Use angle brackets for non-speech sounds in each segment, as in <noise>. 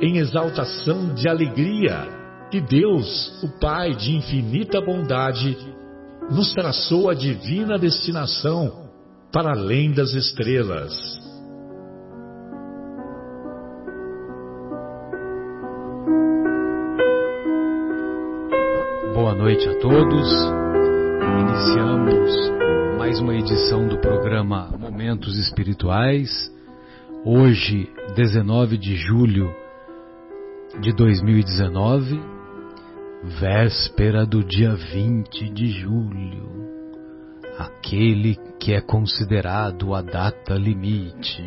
em exaltação de alegria que Deus, o Pai de infinita bondade, nos traçou a divina destinação para além das estrelas. Boa noite a todos. Iniciamos mais uma edição do programa Momentos Espirituais. Hoje, 19 de julho de 2019, véspera do dia 20 de julho, aquele que é considerado a data limite.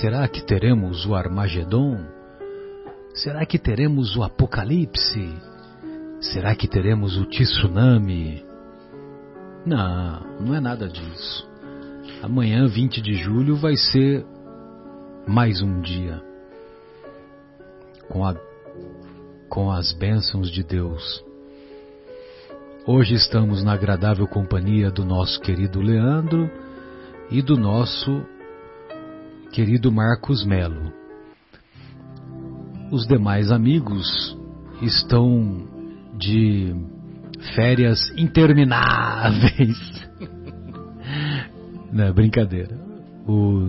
Será que teremos o Armagedon? Será que teremos o Apocalipse? Será que teremos o tsunami? Não, não é nada disso. Amanhã, 20 de julho, vai ser mais um dia com, a, com as bênçãos de Deus. Hoje estamos na agradável companhia do nosso querido Leandro e do nosso querido Marcos Melo. Os demais amigos estão de férias intermináveis. <laughs> Não, brincadeira. O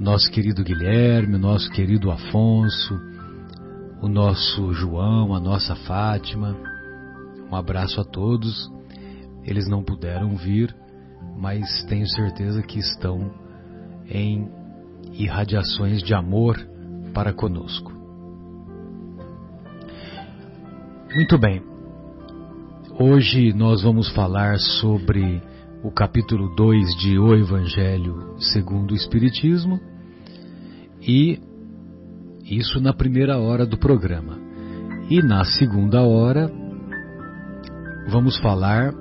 nosso querido Guilherme, o nosso querido Afonso, o nosso João, a nossa Fátima. Um abraço a todos. Eles não puderam vir, mas tenho certeza que estão em irradiações de amor para conosco. Muito bem. Hoje nós vamos falar sobre o capítulo 2 de O Evangelho segundo o Espiritismo e isso na primeira hora do programa. E na segunda hora, vamos falar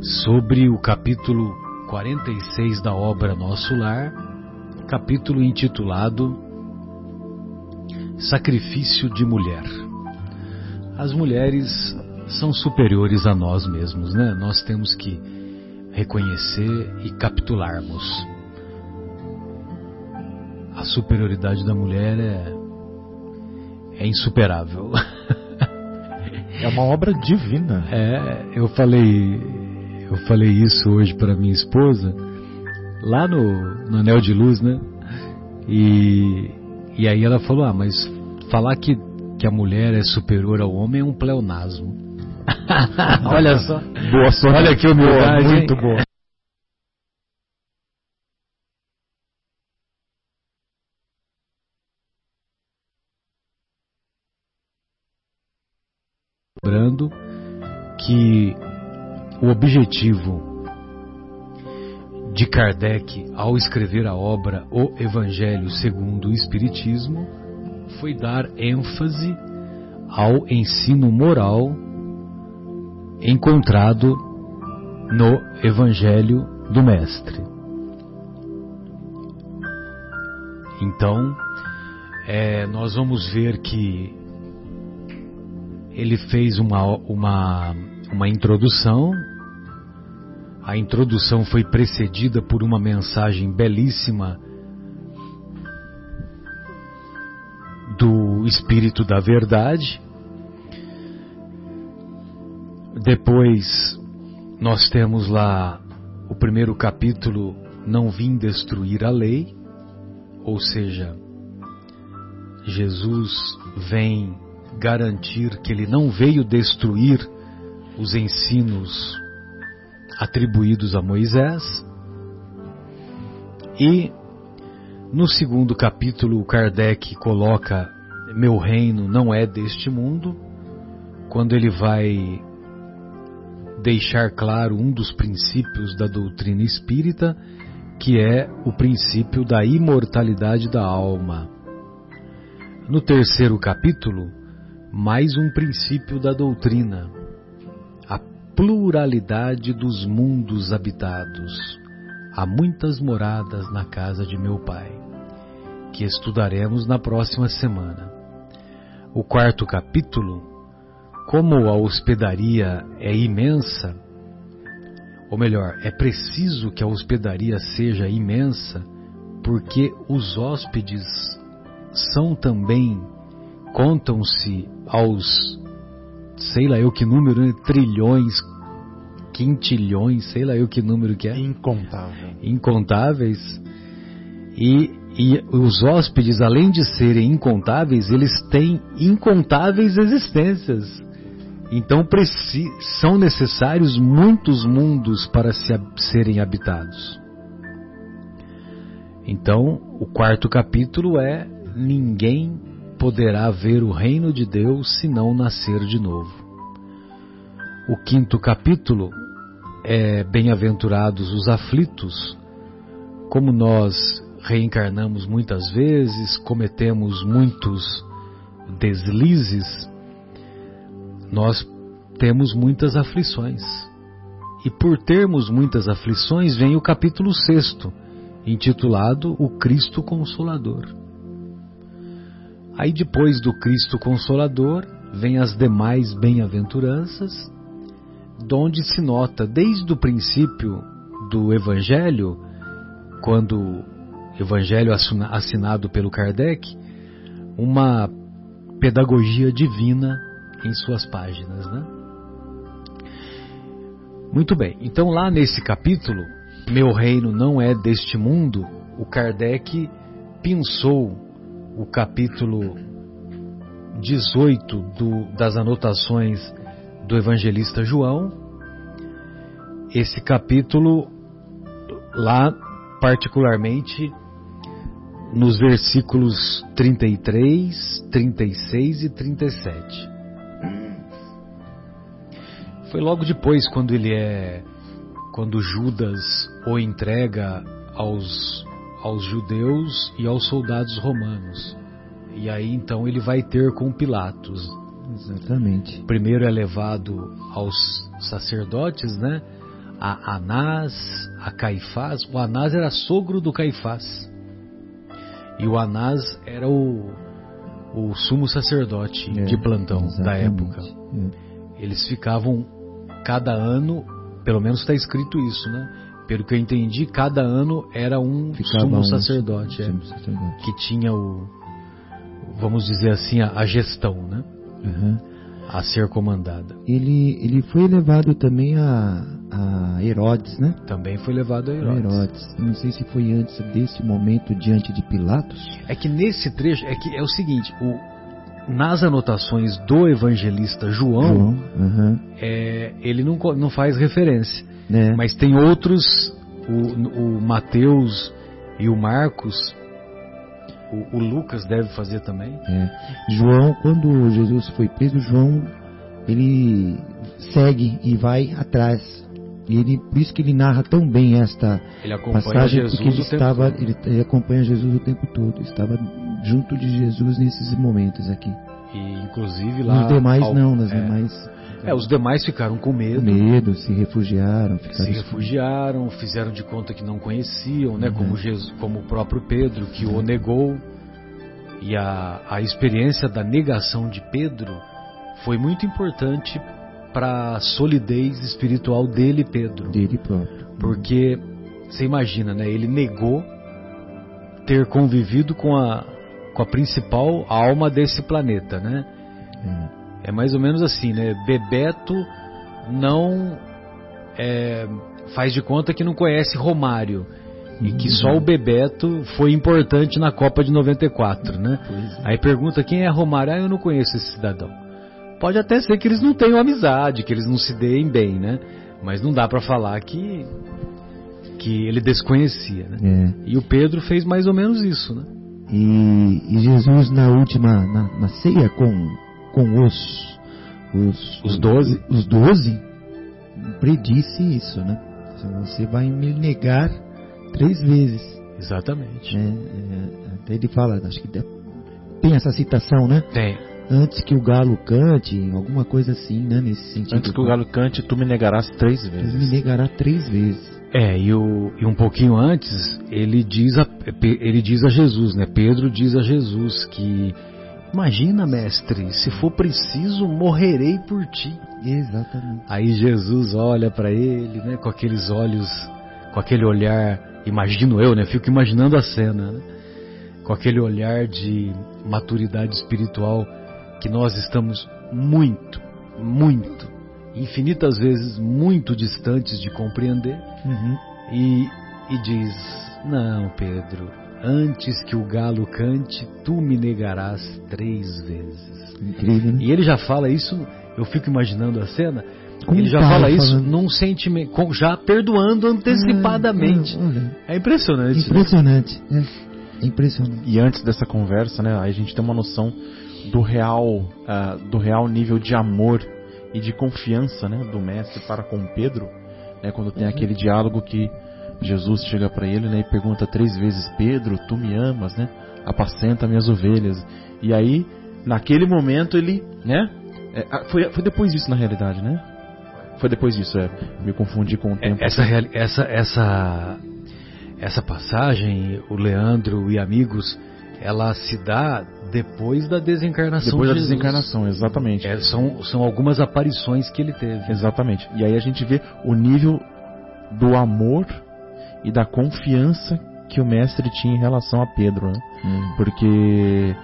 sobre o capítulo 46 da obra Nosso Lar, capítulo intitulado Sacrifício de Mulher. As mulheres são superiores a nós mesmos, né? Nós temos que reconhecer e capitularmos a superioridade da mulher é, é insuperável. É uma obra divina. <laughs> É, eu falei, eu falei isso hoje para minha esposa, lá no, no Anel de Luz, né? E, e aí ela falou, ah, mas falar que, que a mulher é superior ao homem é um pleonasmo. <laughs> Olha só. Boa sorte. Olha que humildade. Boa, muito boa. Lembrando que o objetivo de Kardec ao escrever a obra O Evangelho segundo o Espiritismo foi dar ênfase ao ensino moral encontrado no Evangelho do Mestre. Então, é, nós vamos ver que ele fez uma, uma, uma introdução. A introdução foi precedida por uma mensagem belíssima do Espírito da Verdade. Depois, nós temos lá o primeiro capítulo, Não Vim Destruir a Lei, ou seja, Jesus vem garantir que ele não veio destruir os ensinos atribuídos a Moisés. E no segundo capítulo, Kardec coloca: Meu reino não é deste mundo, quando ele vai deixar claro um dos princípios da doutrina espírita, que é o princípio da imortalidade da alma. No terceiro capítulo, mais um princípio da doutrina, a pluralidade dos mundos habitados. Há muitas moradas na casa de meu pai, que estudaremos na próxima semana. O quarto capítulo, como a hospedaria é imensa, ou melhor, é preciso que a hospedaria seja imensa, porque os hóspedes são também, contam-se aos, sei lá eu que número, né? trilhões, quintilhões, sei lá eu que número que é. Incontável. Incontáveis. E, e os hóspedes, além de serem incontáveis, eles têm incontáveis existências. Então são necessários muitos mundos para se, serem habitados. Então, o quarto capítulo é ninguém poderá ver o reino de Deus se não nascer de novo. O quinto capítulo é Bem-aventurados os aflitos. Como nós reencarnamos muitas vezes, cometemos muitos deslizes, nós temos muitas aflições. E por termos muitas aflições, vem o capítulo sexto, intitulado O Cristo Consolador. Aí depois do Cristo Consolador, vem as demais bem-aventuranças, donde se nota desde o princípio do Evangelho, quando o Evangelho assinado pelo Kardec, uma pedagogia divina em suas páginas, né? Muito bem, então lá nesse capítulo, Meu reino não é deste mundo, o Kardec pensou o capítulo 18 do, das anotações do evangelista João. Esse capítulo, lá particularmente nos versículos 33, 36 e 37. Foi logo depois quando ele é quando Judas o entrega aos aos judeus e aos soldados romanos. E aí então ele vai ter com Pilatos. Exatamente. Primeiro é levado aos sacerdotes, né? A Anás, a Caifás. O Anás era sogro do Caifás. E o Anás era o, o sumo sacerdote é, de plantão da época. É. Eles ficavam cada ano, pelo menos está escrito isso, né? Pelo que eu entendi, cada ano era um Ficava sumo, um sacerdote, é, sumo sacerdote, que tinha o, vamos dizer assim, a, a gestão, né? Uhum. A ser comandada. Ele, ele foi levado também a, a Herodes, né? Também foi levado a Herodes. Herodes. Não sei se foi antes desse momento diante de Pilatos. É que nesse trecho é que é o seguinte, o, nas anotações do evangelista João, João uhum. é, ele não, não faz referência. É. Mas tem outros, o, o Mateus e o Marcos, o, o, Lucas deve fazer também. É. João, quando Jesus foi preso, João ele segue e vai atrás. E ele, por isso que ele narra tão bem esta passagem, Jesus porque ele estava, ele, ele acompanha Jesus o tempo todo, estava junto de Jesus nesses momentos aqui. E inclusive lá. Nos demais ao, não, nas é, demais. É, os demais ficaram com medo. Com medo, se refugiaram. se refugiaram, fizeram de conta que não conheciam, né? Uhum. Como, Jesus, como o próprio Pedro, que uhum. o negou. E a, a experiência da negação de Pedro foi muito importante para a solidez espiritual dele, Pedro. Dele próprio. Porque você imagina, né? Ele negou ter convivido com a, com a principal alma desse planeta, né? É, é mais ou menos assim, né? Bebeto não é, faz de conta que não conhece Romário. e que só o Bebeto foi importante na Copa de 94, né? É. Aí pergunta quem é Romário, ah, eu não conheço esse cidadão. Pode até ser que eles não tenham amizade, que eles não se deem bem, né? Mas não dá para falar que que ele desconhecia, né? É. E o Pedro fez mais ou menos isso, né? E, e Jesus na última na, na, ceia com com os os os doze os doze predisse isso, né? Você vai me negar três vezes. Exatamente. É, é, até ele fala, acho que tem essa citação, né? Tem. Antes que o galo cante, alguma coisa assim, né? Nesse sentido. Antes que o galo cante, tu me negarás três vezes. Tu me negarás três vezes. É, e, o, e um pouquinho antes, ele diz, a, ele diz a Jesus, né? Pedro diz a Jesus que Imagina, mestre, se for preciso, morrerei por ti. Exatamente. Aí Jesus olha para ele, né, com aqueles olhos, com aquele olhar, imagino eu, né, fico imaginando a cena, né, com aquele olhar de maturidade espiritual que nós estamos muito, muito, infinitas vezes muito distantes de compreender. Uhum. E, e diz: Não, Pedro, Antes que o galo cante, tu me negarás três vezes. Incrível, né? E ele já fala isso, eu fico imaginando a cena, Como ele já fala isso falando? num sentimento, já perdoando antecipadamente. É, é, é impressionante. Impressionante. Né? É. impressionante. E antes dessa conversa, né, a gente tem uma noção do real, uh, do real nível de amor e de confiança, né, do mestre para com Pedro, né, quando tem uhum. aquele diálogo que Jesus chega para ele né, e pergunta três vezes: Pedro, tu me amas, né? Apacenta minhas ovelhas. E aí, naquele momento, ele, né? É, foi, foi depois disso na realidade, né? Foi depois disso, é. Me confundi com o é, tempo. Essa, essa, essa, essa passagem, o Leandro e amigos, ela se dá depois da desencarnação. Depois da Jesus. desencarnação, exatamente. É, são, são algumas aparições que ele teve. Exatamente. E aí a gente vê o nível do amor e da confiança que o mestre tinha em relação a Pedro, né? hum. porque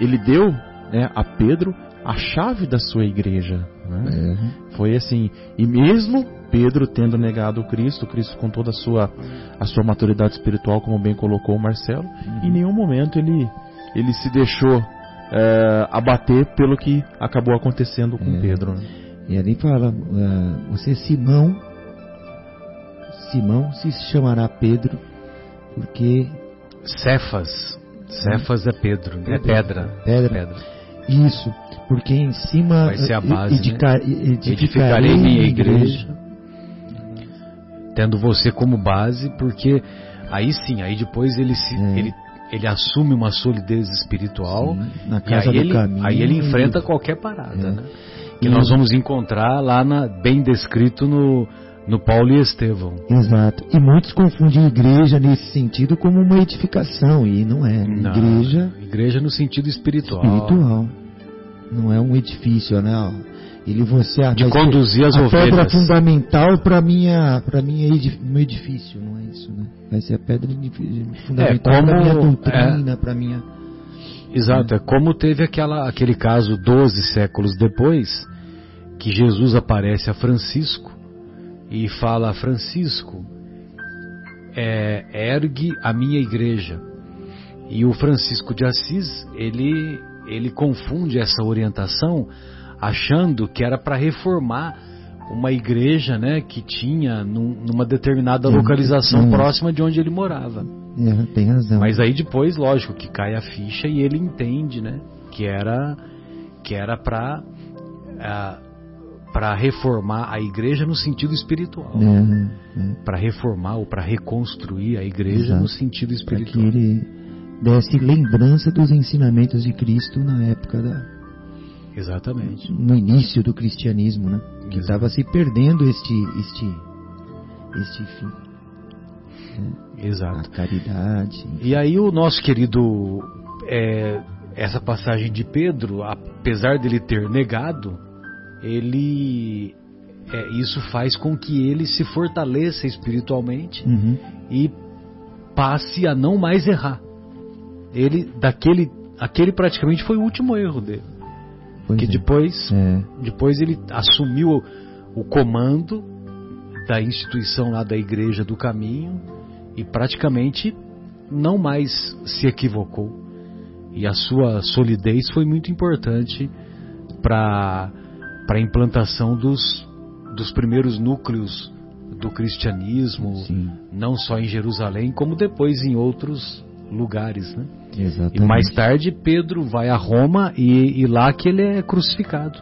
ele deu né, a Pedro a chave da sua igreja. Né? É. Foi assim, e mesmo Pedro tendo negado o Cristo, Cristo com toda a sua, a sua maturidade espiritual, como bem colocou o Marcelo, uhum. em nenhum momento ele, ele se deixou é, abater pelo que acabou acontecendo com é. Pedro. Né? E ali fala, uh, você é Simão, Simão se chamará Pedro, porque. Cefas. Cefas é Pedro, é pedra. Pedra. pedra. Isso, porque em cima Vai ser a base, edificar, né? edificarei, edificarei minha igreja. Tendo você como base, porque aí sim, aí depois ele se. É. Ele, ele assume uma solidez espiritual sim, na casa e aí, ele, caminho, aí ele enfrenta qualquer parada, é. né? Que e nós vamos encontrar lá na, bem descrito no, no Paulo e Estevão. Exato. E muitos confundem igreja nesse sentido como uma edificação, e não é. Não, igreja. Igreja no sentido espiritual. Espiritual. Não é um edifício, né? Ele você de conduzir as a ovelhas. pedra fundamental para minha para minha meu edifício, não é isso, né? Vai ser a pedra fundamental é, para minha doutrina, é, para minha Exato, é como teve aquela, aquele caso 12 séculos depois que Jesus aparece a Francisco e fala: Francisco, é, ergue a minha igreja. E o Francisco de Assis, ele, ele confunde essa orientação achando que era para reformar uma igreja né, que tinha num, numa determinada localização próxima de onde ele morava. É, tem razão. Mas aí depois, lógico, que cai a ficha e ele entende né, que era que era para para reformar a igreja no sentido espiritual. É, é. Para reformar ou para reconstruir a igreja Exato. no sentido espiritual. Para que ele desse lembrança dos ensinamentos de Cristo na época da. Exatamente. No início do cristianismo, né? Que estava se perdendo este, este, este fim. É. Exato. A caridade. E aí o nosso querido. É, essa passagem de Pedro, apesar dele ter negado, ele é, isso faz com que ele se fortaleça espiritualmente uhum. e passe a não mais errar. Ele daquele aquele praticamente foi o último erro dele. Pois que é. depois é. depois ele assumiu o, comando da instituição lá da igreja do caminho e praticamente não mais se equivocou. E a sua solidez foi muito importante para a implantação dos, dos primeiros núcleos do cristianismo, Sim. não só em Jerusalém, como depois em outros lugares. Né? Exatamente. E mais tarde Pedro vai a Roma e, e lá que ele é crucificado.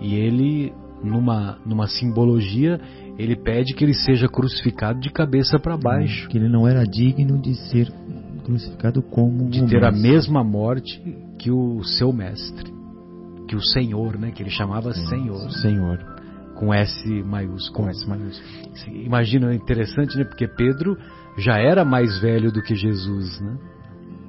E ele, numa, numa simbologia, ele pede que ele seja crucificado de cabeça para baixo. Que ele não era digno de ser crucificado como de ter mestre. a mesma morte que o seu mestre, que o Senhor, né? Que ele chamava Sim, Senhor. Senhor. Com S maiúsculo. Com S maiúsculo. Imagina, é interessante, né? Porque Pedro já era mais velho do que Jesus, né?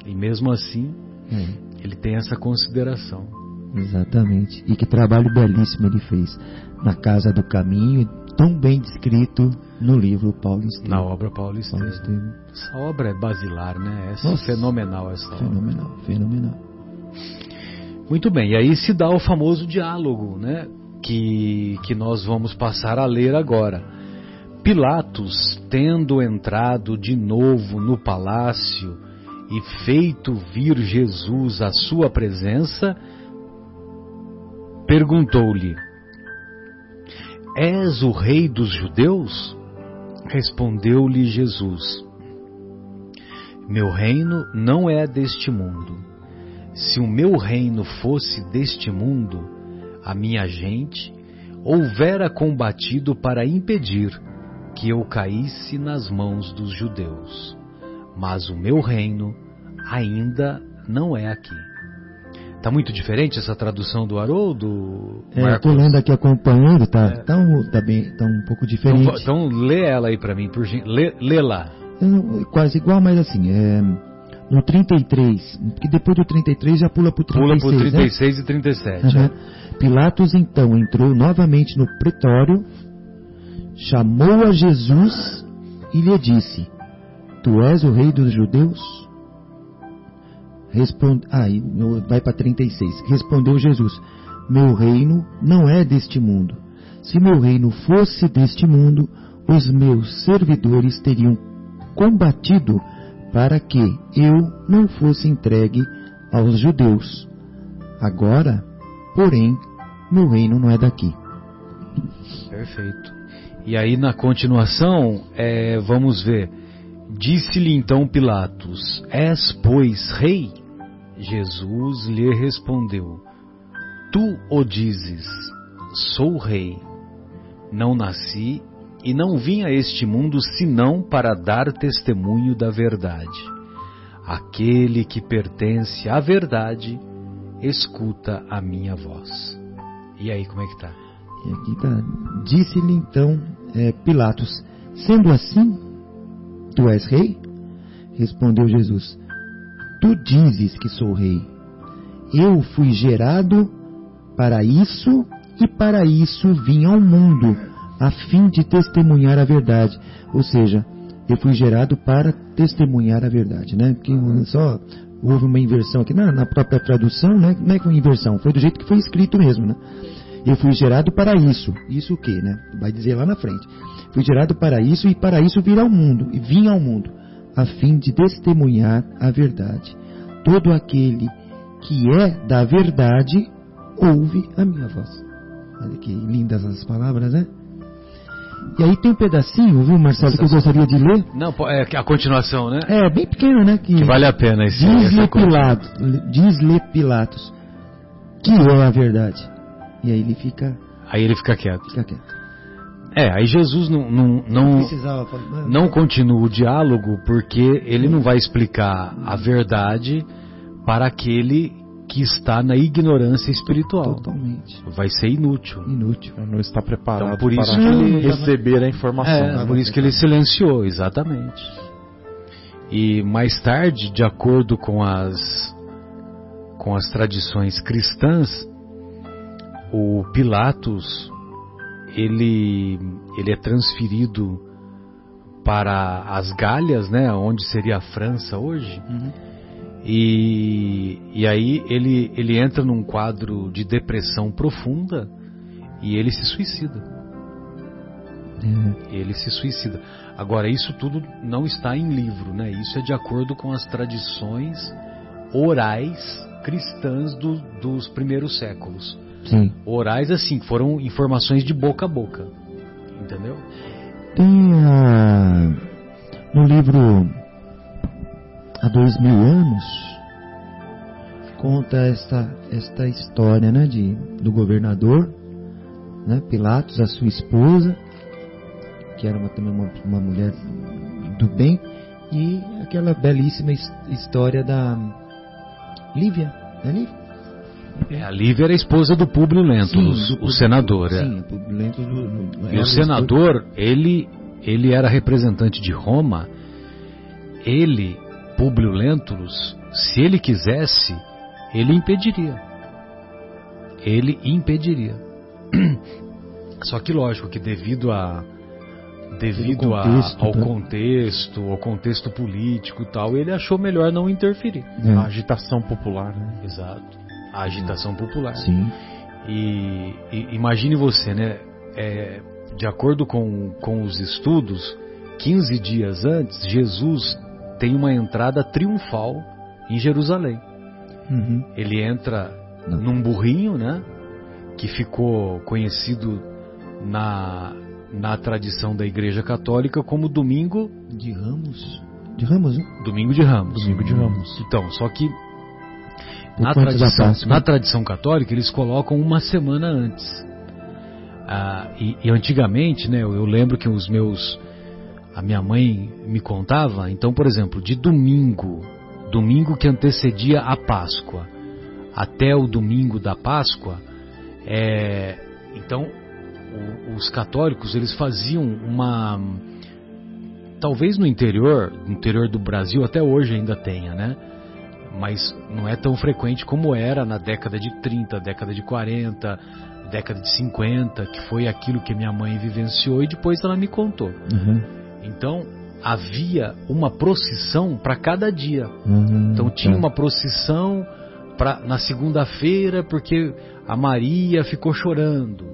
E mesmo assim, é. ele tem essa consideração. Exatamente. E que trabalho belíssimo ele fez na Casa do Caminho, tão bem descrito no livro Paulo Estevam. Na obra Paulo Estevam. Essa obra é basilar, né? Essa Nossa, fenomenal essa fenomenal, obra. Fenomenal, Muito bem, e aí se dá o famoso diálogo, né? Que, que nós vamos passar a ler agora. Pilatos, tendo entrado de novo no palácio e feito vir Jesus à sua presença, perguntou-lhe: És o rei dos judeus? Respondeu-lhe Jesus: Meu reino não é deste mundo. Se o meu reino fosse deste mundo, a minha gente houvera combatido para impedir que eu caísse nas mãos dos judeus. Mas o meu reino ainda não é aqui. Está muito diferente essa tradução do Haroldo? É, estou lendo aqui acompanhando, tá, é. tá, um, tá, bem, tá um pouco diferente. Então, então lê ela aí para mim, por lê, lê lá. É, quase igual, mas assim, é, no 33, porque depois do 33 já pula para o 36. Pula para o 36 né? e 37. Uhum. É. Pilatos então entrou novamente no pretório, chamou a Jesus e lhe disse: Tu és o rei dos judeus? Responde, ah, vai para 36. Respondeu Jesus: Meu reino não é deste mundo. Se meu reino fosse deste mundo, os meus servidores teriam combatido para que eu não fosse entregue aos judeus. Agora, porém, meu reino não é daqui. Perfeito. E aí na continuação, é, vamos ver. Disse-lhe então Pilatos: És, pois, rei? Jesus lhe respondeu: Tu o dizes, sou rei. Não nasci e não vim a este mundo senão para dar testemunho da verdade. Aquele que pertence à verdade, escuta a minha voz. E aí, como é que está? Aqui está. Disse-lhe então é, Pilatos: Sendo assim, tu és rei? Respondeu Jesus: Tu dizes que sou rei. Eu fui gerado para isso e para isso vim ao mundo, a fim de testemunhar a verdade. Ou seja, eu fui gerado para testemunhar a verdade, né? Porque só houve uma inversão aqui na, na, própria tradução, né? Não é uma inversão, foi do jeito que foi escrito mesmo, né? Eu fui gerado para isso. Isso o quê, né? Vai dizer lá na frente. Fui gerado para isso e para isso vir ao mundo, e vim ao mundo a fim de testemunhar a verdade. Todo aquele que é da verdade ouve a minha voz. Olha que lindas as palavras, né? E aí tem um pedacinho, viu, Marcelo, que eu gostaria de ler. Não, é a continuação, né? É, bem pequeno, né? Que, que vale a pena esse Diz-lhe Pilatos, diz-lhe Pilatos, que é a verdade. E aí ele fica... Aí ele fica quieto. Fica quieto. É, aí Jesus não, não, não, não continua o diálogo porque ele não vai explicar a verdade para aquele que está na ignorância espiritual. Totalmente. Vai ser inútil. Inútil. Não está preparado então, por isso para que ele, receber a informação. É, por isso que ele silenciou, exatamente. E mais tarde, de acordo com as com as tradições cristãs, o Pilatos ele, ele é transferido para as Galhas, né, onde seria a França hoje. Uhum. E, e aí ele, ele entra num quadro de depressão profunda e ele se suicida. É. Ele se suicida. Agora, isso tudo não está em livro, né? Isso é de acordo com as tradições orais cristãs do, dos primeiros séculos. Sim. Orais, assim, foram informações de boca a boca. Entendeu? Tem a, no livro Há Dois Mil Anos, conta esta, esta história né, de, do governador, né, Pilatos, a sua esposa, que era uma, também uma, uma mulher do bem, e aquela belíssima história da Lívia, né, Lívia? É, a Lívia era a esposa do Públio Lentulus, sim, do, o senador. É. Sim, Públio Lentulus. E o senador, ele, ele era representante de Roma. Ele, Públio Lentulus, se ele quisesse, ele impediria. Ele impediria. <clears throat> Só que lógico que devido a devido contexto, a, ao tá? contexto, ao contexto político e tal, ele achou melhor não interferir. É. A agitação popular, né? Exato a agitação popular. Sim. E, e imagine você, né? É, de acordo com, com os estudos, 15 dias antes, Jesus tem uma entrada triunfal em Jerusalém. Uhum. Ele entra Não. num burrinho, né? Que ficou conhecido na, na tradição da Igreja Católica como Domingo de Ramos. De Ramos, né? Domingo de Ramos. Domingo de Ramos. Então, só que na tradição, na tradição católica, eles colocam uma semana antes. Ah, e, e, antigamente, né, eu, eu, lembro que os meus. A minha mãe me contava, então, por exemplo, de domingo, domingo que antecedia a Páscoa, até o domingo da Páscoa, é, então o, os católicos eles faziam uma. Talvez no interior, no interior do Brasil, até hoje ainda tenha, né? mas não é tão frequente como era na década de 30, década de 40, década de 50, que foi aquilo que minha mãe vivenciou e depois ela me contou. Uhum. Então havia uma procissão para cada dia. Uhum, então tinha tá. uma procissão pra, na segunda-feira porque a Maria ficou chorando,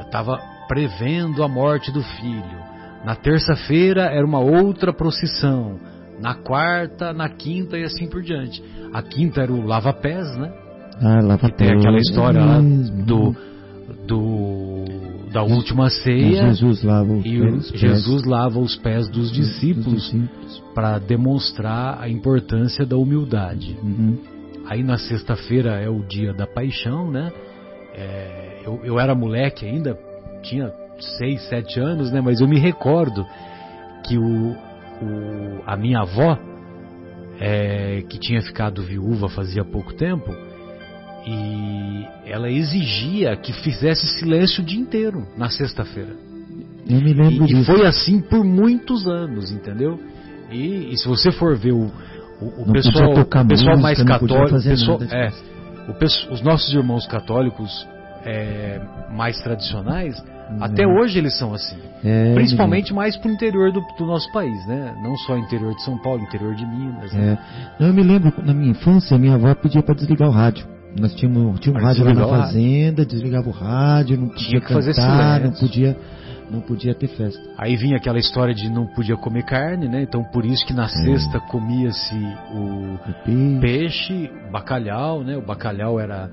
estava prevendo a morte do filho. Na terça-feira era uma outra procissão na quarta, na quinta e assim por diante. A quinta era o lava-pés, né? Ah, lava que tem aquela história lá do, do da última ceia. Jesus lava os e pés, Jesus lava os pés dos discípulos, discípulos. para demonstrar a importância da humildade. Uhum. Aí na sexta-feira é o dia da paixão, né? É, eu, eu era moleque ainda, tinha seis, sete anos, né? Mas eu me recordo que o, o, a minha avó, é, que tinha ficado viúva fazia pouco tempo, e ela exigia que fizesse silêncio o dia inteiro na sexta-feira. Eu me lembro e, disso. E foi assim por muitos anos, entendeu? E, e se você for ver o, o, o pessoal, o pessoal mais católico, pessoal, é, o, os nossos irmãos católicos é, mais tradicionais, até hoje eles são assim. É, Principalmente mais pro interior do, do, nosso país, né? Não só interior de São Paulo, interior de Minas. Né? É. Eu me lembro, na minha infância, minha avó pedia para desligar o rádio. Nós tínhamos, tínhamos um rádio lá na fazenda, desligava o rádio, não podia Tinha que cantar, fazer não podia, não podia ter festa. Aí vinha aquela história de não podia comer carne, né? Então por isso que na é. sexta comia-se o, o peixe. bacalhau, né? O bacalhau era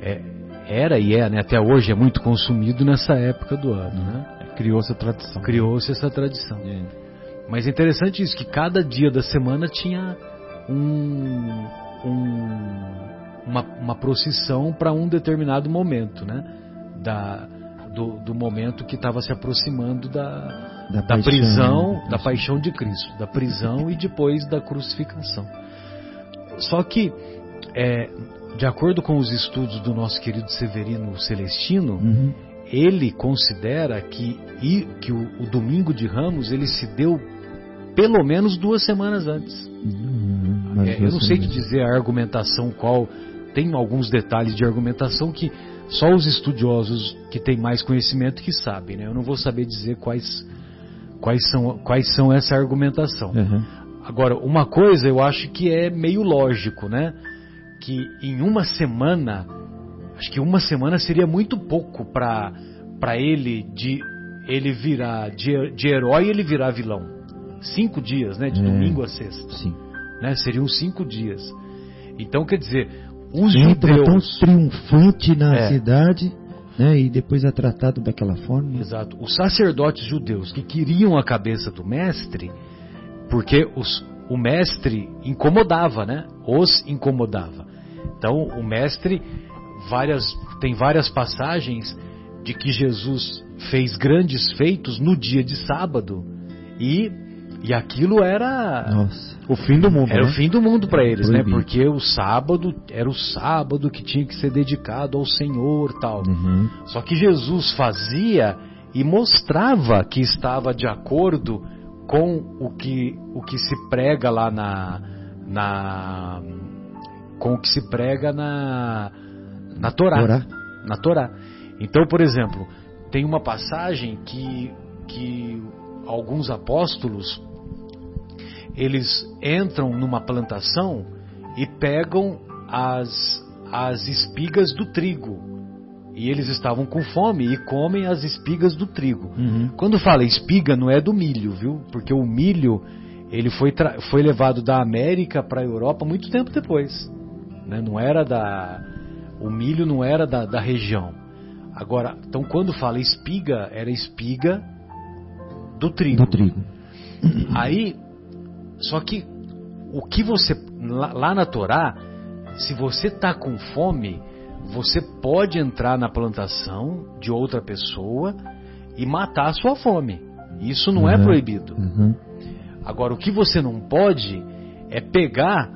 é, era e é, né, até hoje é muito consumido nessa época do ano, né? Criou-se a tradição. Criou-se essa tradição. É. Mas é interessante isso, que cada dia da semana tinha um, um uma, uma procissão para um determinado momento, né? Da, do, do momento que estava se aproximando da, da, da prisão, da paixão de Cristo, da prisão e depois da crucificação. Só que é, de acordo com os estudos do nosso querido Severino Celestino, uhum. ele considera que, que o, o, domingo de Ramos ele se deu pelo menos duas semanas antes. Uhum, é, eu não sei te dizer a argumentação qual. Tem alguns detalhes de argumentação que só os estudiosos que têm mais conhecimento que sabem. Né? Eu não vou saber dizer quais, quais, são, quais são essa argumentação. Uhum. Agora, uma coisa eu acho que é meio lógico, né? que em uma semana, acho que uma semana seria muito pouco para para ele de ele virar de, de herói, ele virar vilão. Cinco dias, né? De é, domingo a sexta. Sim. Né? Seriam cinco dias. Então, quer dizer, os Entra judeus... tão triunfante na é. cidade, né? E depois é tratado daquela forma. Exato. Os sacerdotes judeus que queriam a cabeça do mestre, porque os, o mestre incomodava, né? Os incomodava. Então, o mestre várias, tem várias passagens de que Jesus fez grandes feitos no dia de sábado e e aquilo era Nossa. o fim do mundo. Era né? o fim do mundo para eles, né? Proibido. né? Porque o sábado era o sábado que tinha que ser dedicado ao Senhor, tal. Uhum. Só que Jesus fazia e mostrava que estava de acordo com o que o que se prega lá na na com o que se prega na na Torá, Torá. na Torá. Então, por exemplo, tem uma passagem que que alguns apóstolos eles entram numa plantação e pegam as, as espigas do trigo. E eles estavam com fome e comem as espigas do trigo. Uhum. Quando fala espiga, não é do milho, viu? Porque o milho ele foi, foi levado da América para a Europa muito tempo depois. Né? Não era da. O milho não era da, da região. Agora, então quando fala espiga, era espiga do trigo. Do trigo. Aí só que o que você lá na Torá, se você está com fome, você pode entrar na plantação de outra pessoa e matar a sua fome. Isso não é uhum. é proibido. Uhum. Agora, o que você não pode é pegar,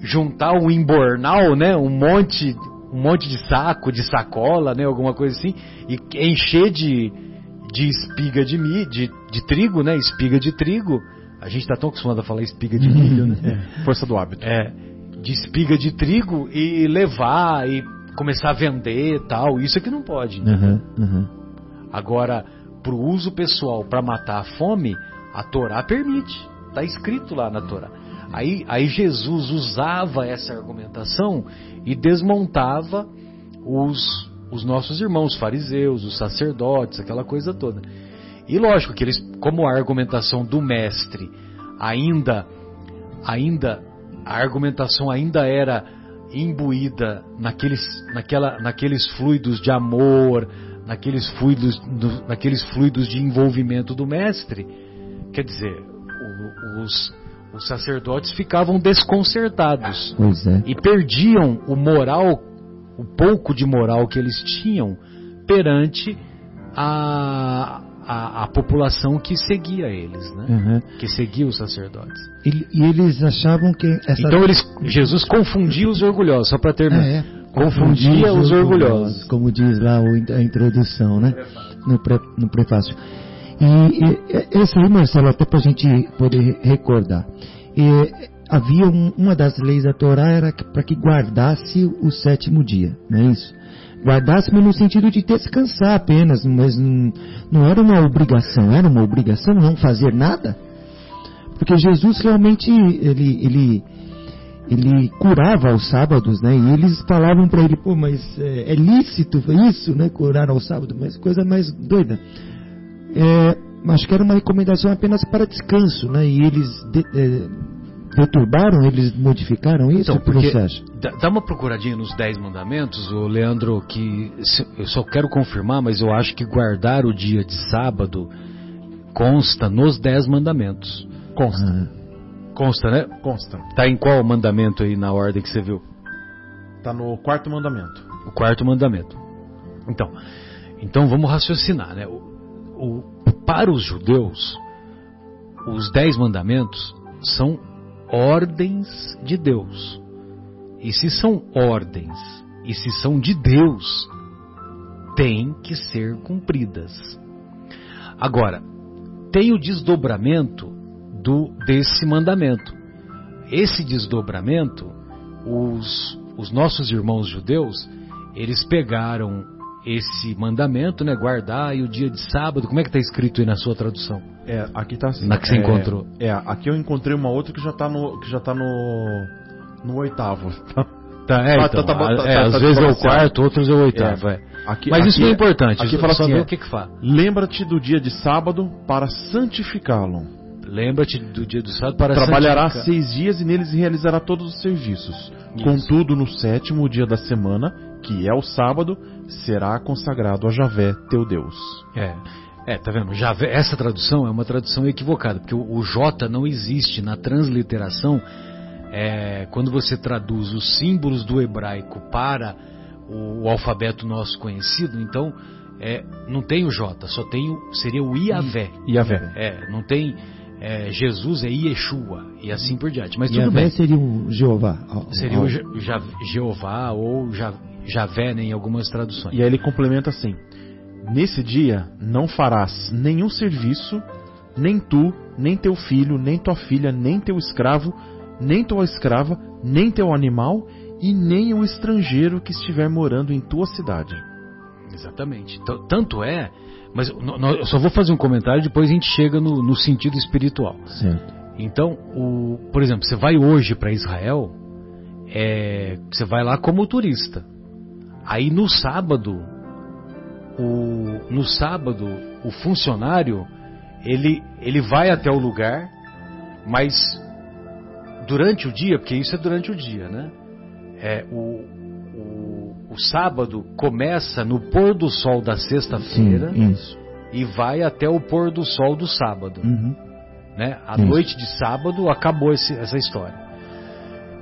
juntar um embornal, né, um monte, um monte de saco, de sacola, né, alguma coisa assim, e encher de, de espiga de, de, de trigo, né, espiga de trigo, a gente está tão acostumado a falar espiga de milho, né? <laughs> É, força do hábito. É, de espiga de trigo e levar e começar a vender tal. Isso aqui não pode. Uhum, uhum. Agora, para o uso pessoal, para matar a fome, a Torá permite. Está escrito lá na Torá. Aí, aí Jesus usava essa argumentação e desmontava os, os nossos irmãos fariseus, os sacerdotes, aquela coisa toda. E lógico que eles, como a argumentação do mestre ainda, ainda a argumentação ainda era imbuída naqueles, naquela, naqueles fluidos de amor, naqueles fluidos, do, naqueles fluidos de envolvimento do mestre, quer dizer, os, os sacerdotes ficavam desconcertados é. e perdiam o moral, o pouco de moral que eles tinham perante a, a, a, população que seguia eles, né? Uhum. Que seguia os sacerdotes. E, e eles achavam que essa... então eles, Jesus confundia os orgulhosos, só para terminar. É, confundia os, os orgulhosos. orgulhosos. como diz lá a introdução, né? No, pre, no prefácio. E, e esse aí, Marcelo, até para a gente poder recordar. E, havia um, uma das leis da Torá era para que guardasse o sétimo dia, não é isso? Guardasse-me no sentido de descansar apenas, mas não era uma obrigação, era uma obrigação não fazer nada. Porque Jesus realmente, ele, ele, ele curava aos sábados, né? E eles falavam para ele, pô, mas é, é, lícito isso, né? Curar ao sábado, mas coisa mais doida. É, acho que era uma recomendação apenas para descanso, né? E eles de, é, perturbaram, eles modificaram isso? Então, porque dá uma procuradinha nos Dez Mandamentos, o Leandro, que eu só quero confirmar, mas eu acho que guardar o dia de sábado consta nos Dez Mandamentos. Consta. Ah. Consta, né? Consta. Tá em qual mandamento aí na ordem que você viu? Tá no quarto mandamento. O quarto mandamento. Então, então vamos raciocinar, né? O, o, para os judeus, os dez mandamentos são ordens de Deus. E se são ordens e se são de Deus, têm que ser cumpridas. Agora, tem o desdobramento do desse mandamento. Esse desdobramento, os, os nossos irmãos judeus, eles pegaram esse mandamento, né, guardar e o dia de sábado, como é que está escrito aí na sua tradução? É, aqui está assim. Na que você é, encontrou? É, aqui eu encontrei uma outra que já está no que já tá no no oitavo. <laughs> Tá? Tá, é, então, tá, tá, é, às vezes é o quarto, outros é o oitavo. É. Aqui, Mas aqui, isso é importante. Aqui fala assim, o que, que fala. Lembra-te do dia de sábado para santificá-lo. Lembra-te do dia do sábado para Trabalhará seis dias e neles realizará todos os serviços. Isso. Contudo, no sétimo dia da semana, que é o sábado, será consagrado a Javé, teu Deus. É. É, tá vendo? Javé, essa tradução é uma tradução equivocada, porque o, o J não existe na transliteração. É, quando você traduz os símbolos do hebraico para o, o alfabeto nosso conhecido, então é, não tem o J, só tem o, seria o Iavé. Iavé. É, não tem é, Jesus é Yeshua e assim por diante. Mas tudo bem. seria o Jeová. Seria o Jeová ou Javé né, em algumas traduções. E aí ele complementa assim: Nesse dia não farás nenhum serviço, nem tu, nem teu filho, nem tua filha, nem teu escravo, nem tua escrava, nem teu animal e nem o estrangeiro que estiver morando em tua cidade. Exatamente. Tanto é mas eu só vou fazer um comentário, depois a gente chega no, no sentido espiritual. Certo. Então, o, por exemplo, você vai hoje para Israel, é, você vai lá como turista. Aí no sábado, o, no sábado, o funcionário ele, ele vai até o lugar, mas durante o dia, porque isso é durante o dia, né? É, o, o sábado começa no pôr do sol da sexta-feira e vai até o pôr do sol do sábado. Uhum. Né? A isso. noite de sábado acabou esse, essa história.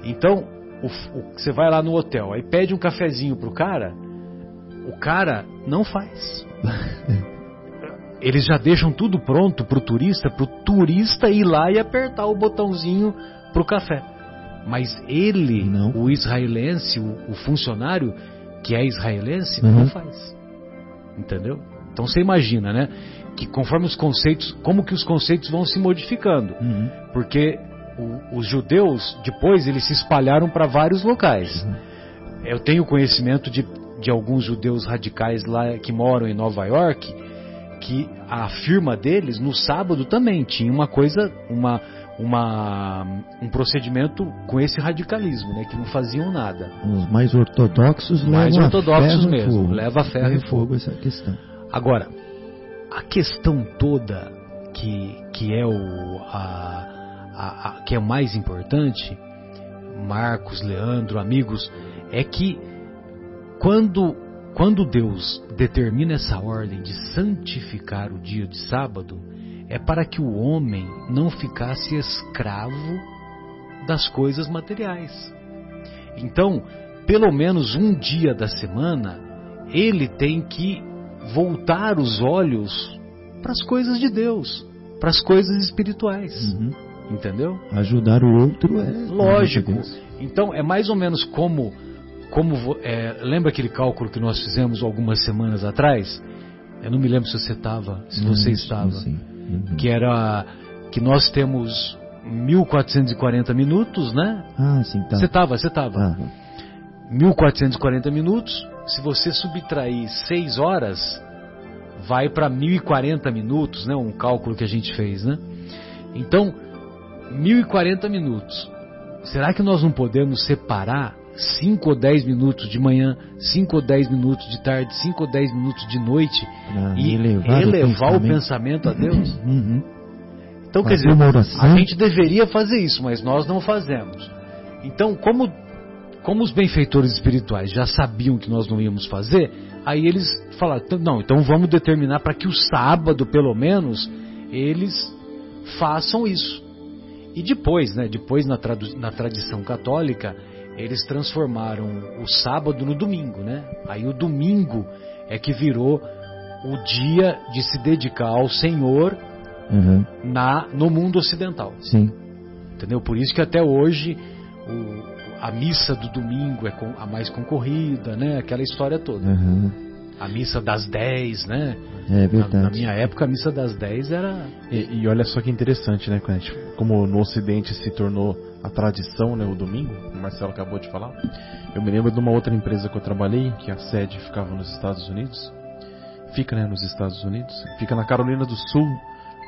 Então, o, o, você vai lá no hotel, aí pede um cafezinho pro cara, o cara não faz. <laughs> Eles já deixam tudo pronto pro turista, pro turista ir lá e apertar o botãozinho pro café. Mas ele, não. o israelense, o, o funcionário, que é israelense, uhum. não faz. Entendeu? Então você imagina, né? Que conforme os conceitos, como que os conceitos vão se modificando. Uhum. Porque o, os judeus, depois, eles se espalharam para vários locais. Eu tenho conhecimento de, de alguns judeus radicais lá que moram em Nova York, que a firma deles, no sábado também, tinha uma coisa, uma uma, um procedimento com esse radicalismo, né, que não faziam nada. Os mais ortodoxos mais levam ortodoxos a mesmo, fogo. leva ferro, e fogo essa questão. Agora, a questão toda que, que é o a, a, a, que é o mais importante, Marcos, Leandro, amigos, é que quando quando Deus determina essa ordem de santificar o dia de sábado, é para que o homem não ficasse escravo das coisas materiais. Então, pelo menos um dia da semana, ele tem que voltar os olhos para as coisas de Deus, para as coisas espirituais. Uhum. Entendeu? Ajudar o outro é. Lógico. Então, é mais ou menos como. como é, lembra aquele cálculo que nós fizemos algumas semanas atrás? Eu não me lembro se você estava, se você estava. Sim uhum. que era que nós temos 1440 minutos, né? Ah, sim, tá. Você estava, você estava. Ah. 1440 minutos, se você subtrair 6 horas, vai para 1040 minutos, né? Um cálculo que a gente fez, né? Então, 1040 minutos. Será que nós não podemos separar 5 ou 10 minutos de manhã, 5 ou 10 minutos de tarde, 5 ou 10 minutos de noite ah, e elevar, elevar o, pensamento. o pensamento a Deus? Uhum. Então, quer dizer, a gente deveria fazer isso, mas nós não fazemos. Então, como, como os benfeitores espirituais já sabiam que nós não íamos fazer, aí eles falaram: então, não, então vamos determinar para que o sábado, pelo menos, eles façam isso. E depois, né, depois na, na tradição católica, eles transformaram o sábado no domingo, né? Aí o domingo é que virou o dia de se dedicar ao Senhor uhum. na no mundo ocidental. Sim. Entendeu? Por isso que até hoje o, a missa do domingo é a mais concorrida, né? Aquela história toda. Uhum. A missa das 10, né? É verdade. Na, na, minha época a missa das 10 era. E, e olha só que interessante, né, Como no Ocidente se tornou a tradição, né, o domingo, o Marcelo acabou de falar. Eu me lembro de uma outra empresa que eu trabalhei, que a sede ficava nos Estados Unidos. Fica, né, nos Estados Unidos. Fica na Carolina do Sul,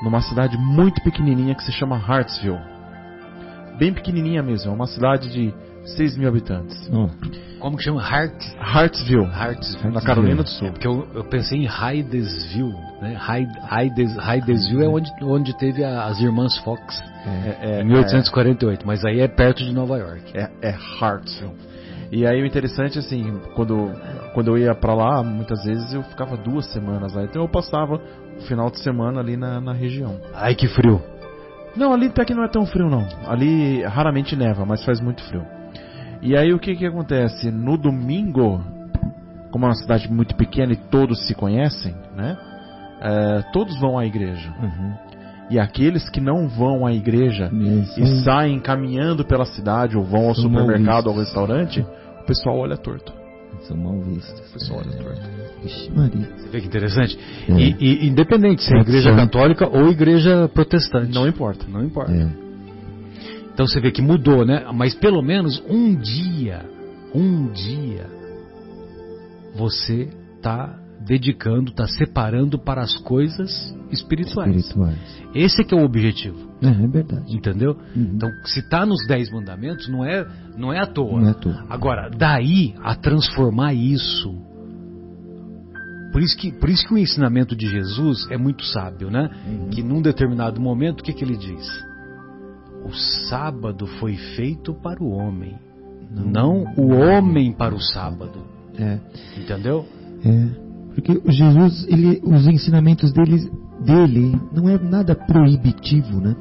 numa cidade muito pequenininha que se chama Hartsville. bem pequenininha mesmo, é uma cidade de 6 mil habitantes. Oh. Como que chama? Hart... Hartsville, Hartsville, na Carolina do Sul. É porque eu, eu, pensei em Hydesville, né? Hydesville é onde, onde teve a, as irmãs Fox, é, é, em 1848, é. mas aí é perto de Nova York. É, é Hartsville. E aí o interessante, assim, quando, quando eu ia para lá, muitas vezes eu ficava duas semanas lá, então eu passava o final de semana ali na, na região. Ai, que frio! Não, ali até que não é tão frio não. Ali raramente neva, mas faz muito frio. E aí o que que acontece? No domingo, como é uma cidade muito pequena e todos se conhecem, né? É, todos vão à igreja. Uhum. E aqueles que não vão à igreja Isso. e saem caminhando pela cidade ou vão ao São supermercado ou ao restaurante, o pessoal olha torto. São mal vistos. O pessoal olha torto. Ixi, Maria. Você vê que interessante? É. E, e, independente se é igreja católica ou igreja protestante. Não importa. Não importa. É. Então você vê que mudou, né? Mas pelo menos um dia, um dia, você está dedicando, está separando para as coisas espirituais. espirituais. Esse é que é o objetivo. É, é verdade. Entendeu? Uhum. Então, se está nos dez mandamentos, não é, não é à toa. Não é à toa. Agora, daí a transformar isso. Por isso, que, por isso que o ensinamento de Jesus é muito sábio, né? Uhum. Que num determinado momento, o que, que ele diz? O sábado foi feito para o homem, não, não o homem para o sábado. É. Entendeu? É. Porque Jesus, ele, os ensinamentos dele, dele não é nada proibitivo, né?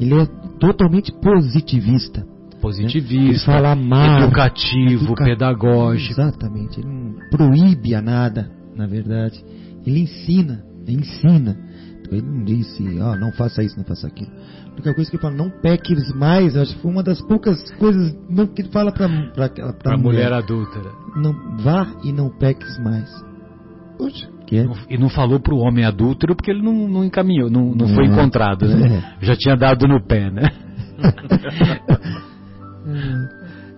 Ele é totalmente positivista. Né? Positivista, né? fala amar, educativo, educa... pedagógico. Exatamente. Ele não proíbe a nada, na verdade. Ele ensina, ele ensina. Então, ele não disse, ó, oh, não faça isso, não faça aquilo única coisa que ele fala, não peques mais, acho que foi uma das poucas coisas não, que ele fala para a mulher, mulher adúltera. Não, vá e não peques mais. Poxa, que é? E não falou para o homem adúltero porque ele não, não encaminhou, não, não, foi encontrado, né? É. Já tinha dado no pé, né? <laughs>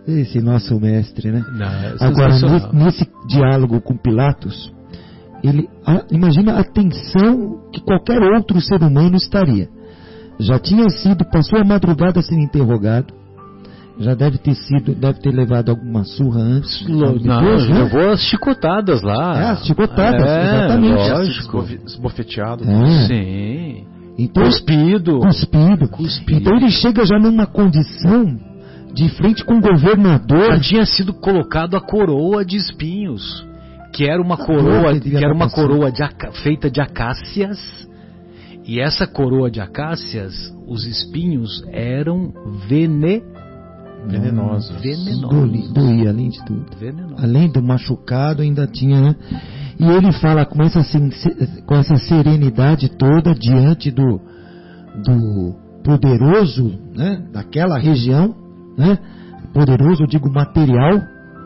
Esse nosso mestre, né? Não, é Agora, nesse, nesse, diálogo com Pilatos, ele a, imagina a tensão que qualquer outro ser humano estaria já tinha sido, passou a madrugada sendo interrogado, já deve ter sido, deve ter levado alguma surra antes. Não, depois, né? levou as chicotadas lá. É, as chicotadas, é, exatamente. Lógico. Esbofeteado. É. Sim. Então, cuspido. cuspido. Cuspido. Então ele chega já numa condição de frente com o governador. Já tinha sido colocado a coroa de espinhos, que era uma coroa, que era uma coroa de, feita de acácias e essa coroa de acácias, os espinhos eram vene... venenosos. Venenosos. Doía, além de tudo. Venenosos. Além do machucado, ainda tinha. Né? E ele fala com essa, com essa serenidade toda diante do, do poderoso né, daquela região, né? poderoso, eu digo material,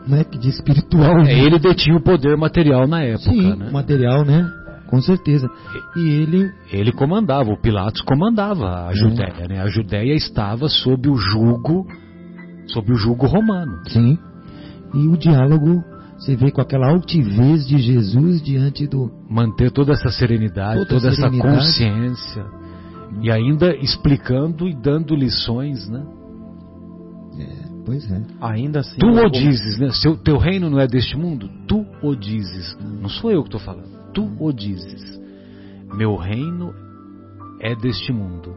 né, de espiritual. É, ele detinha o poder material na época. Sim, né? material, né? Com certeza. E ele. Ele comandava, o Pilatos comandava a é. Judéia, né? A Judéia estava sob o jugo, sob o jugo romano. Sim. E o diálogo você vê com aquela altivez de Jesus diante do. Manter toda essa serenidade, toda, toda essa consciência. E ainda explicando e dando lições, né? É, pois é. Ainda assim. Tu o dizes, né? Seu, teu reino não é deste mundo? Tu o dizes. Não sou eu que estou falando tu o dizes. Meu reino é deste mundo.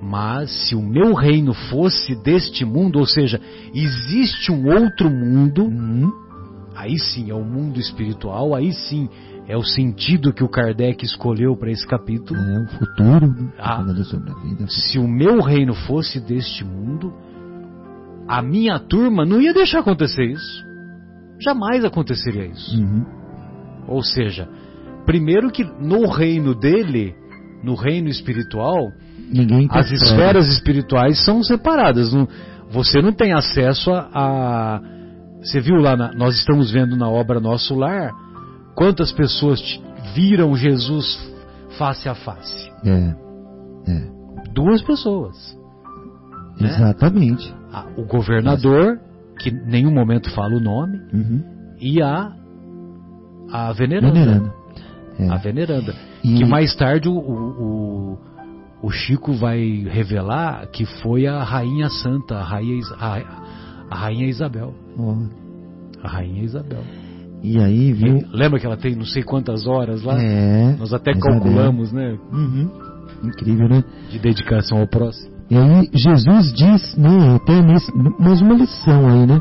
Mas se o meu reino fosse deste mundo, ou seja, existe um outro mundo, uhum. aí sim é o mundo espiritual, aí sim é o sentido que o Kardec escolheu para esse capítulo. É o futuro. Né? Ah, se o meu reino fosse deste mundo, a minha turma não ia deixar acontecer isso. Jamais aconteceria isso. Uhum. Ou seja, primeiro que no reino dele, no reino espiritual, as esferas espirituais são separadas. você não tem acesso a, a você viu lá, na, nós estamos vendo na obra Nosso Lar, quantas pessoas viram Jesus face a face? É. é. Duas pessoas. Né? Exatamente. o governador, que em nenhum momento fala o nome, uhum. e a a veneranda. veneranda. É. A veneranda. E... Que mais tarde o, o, o Chico vai revelar que foi a Rainha Santa, a Rainha, a, a Rainha Isabel. Oh. A Rainha Isabel. E aí, viu? E, lembra que ela tem não sei quantas horas lá? É. Nós até Isabel. calculamos, né? Uhum. Incrível, né? De dedicação ao próximo. E aí, Jesus diz, né, até mais uma lição aí, né?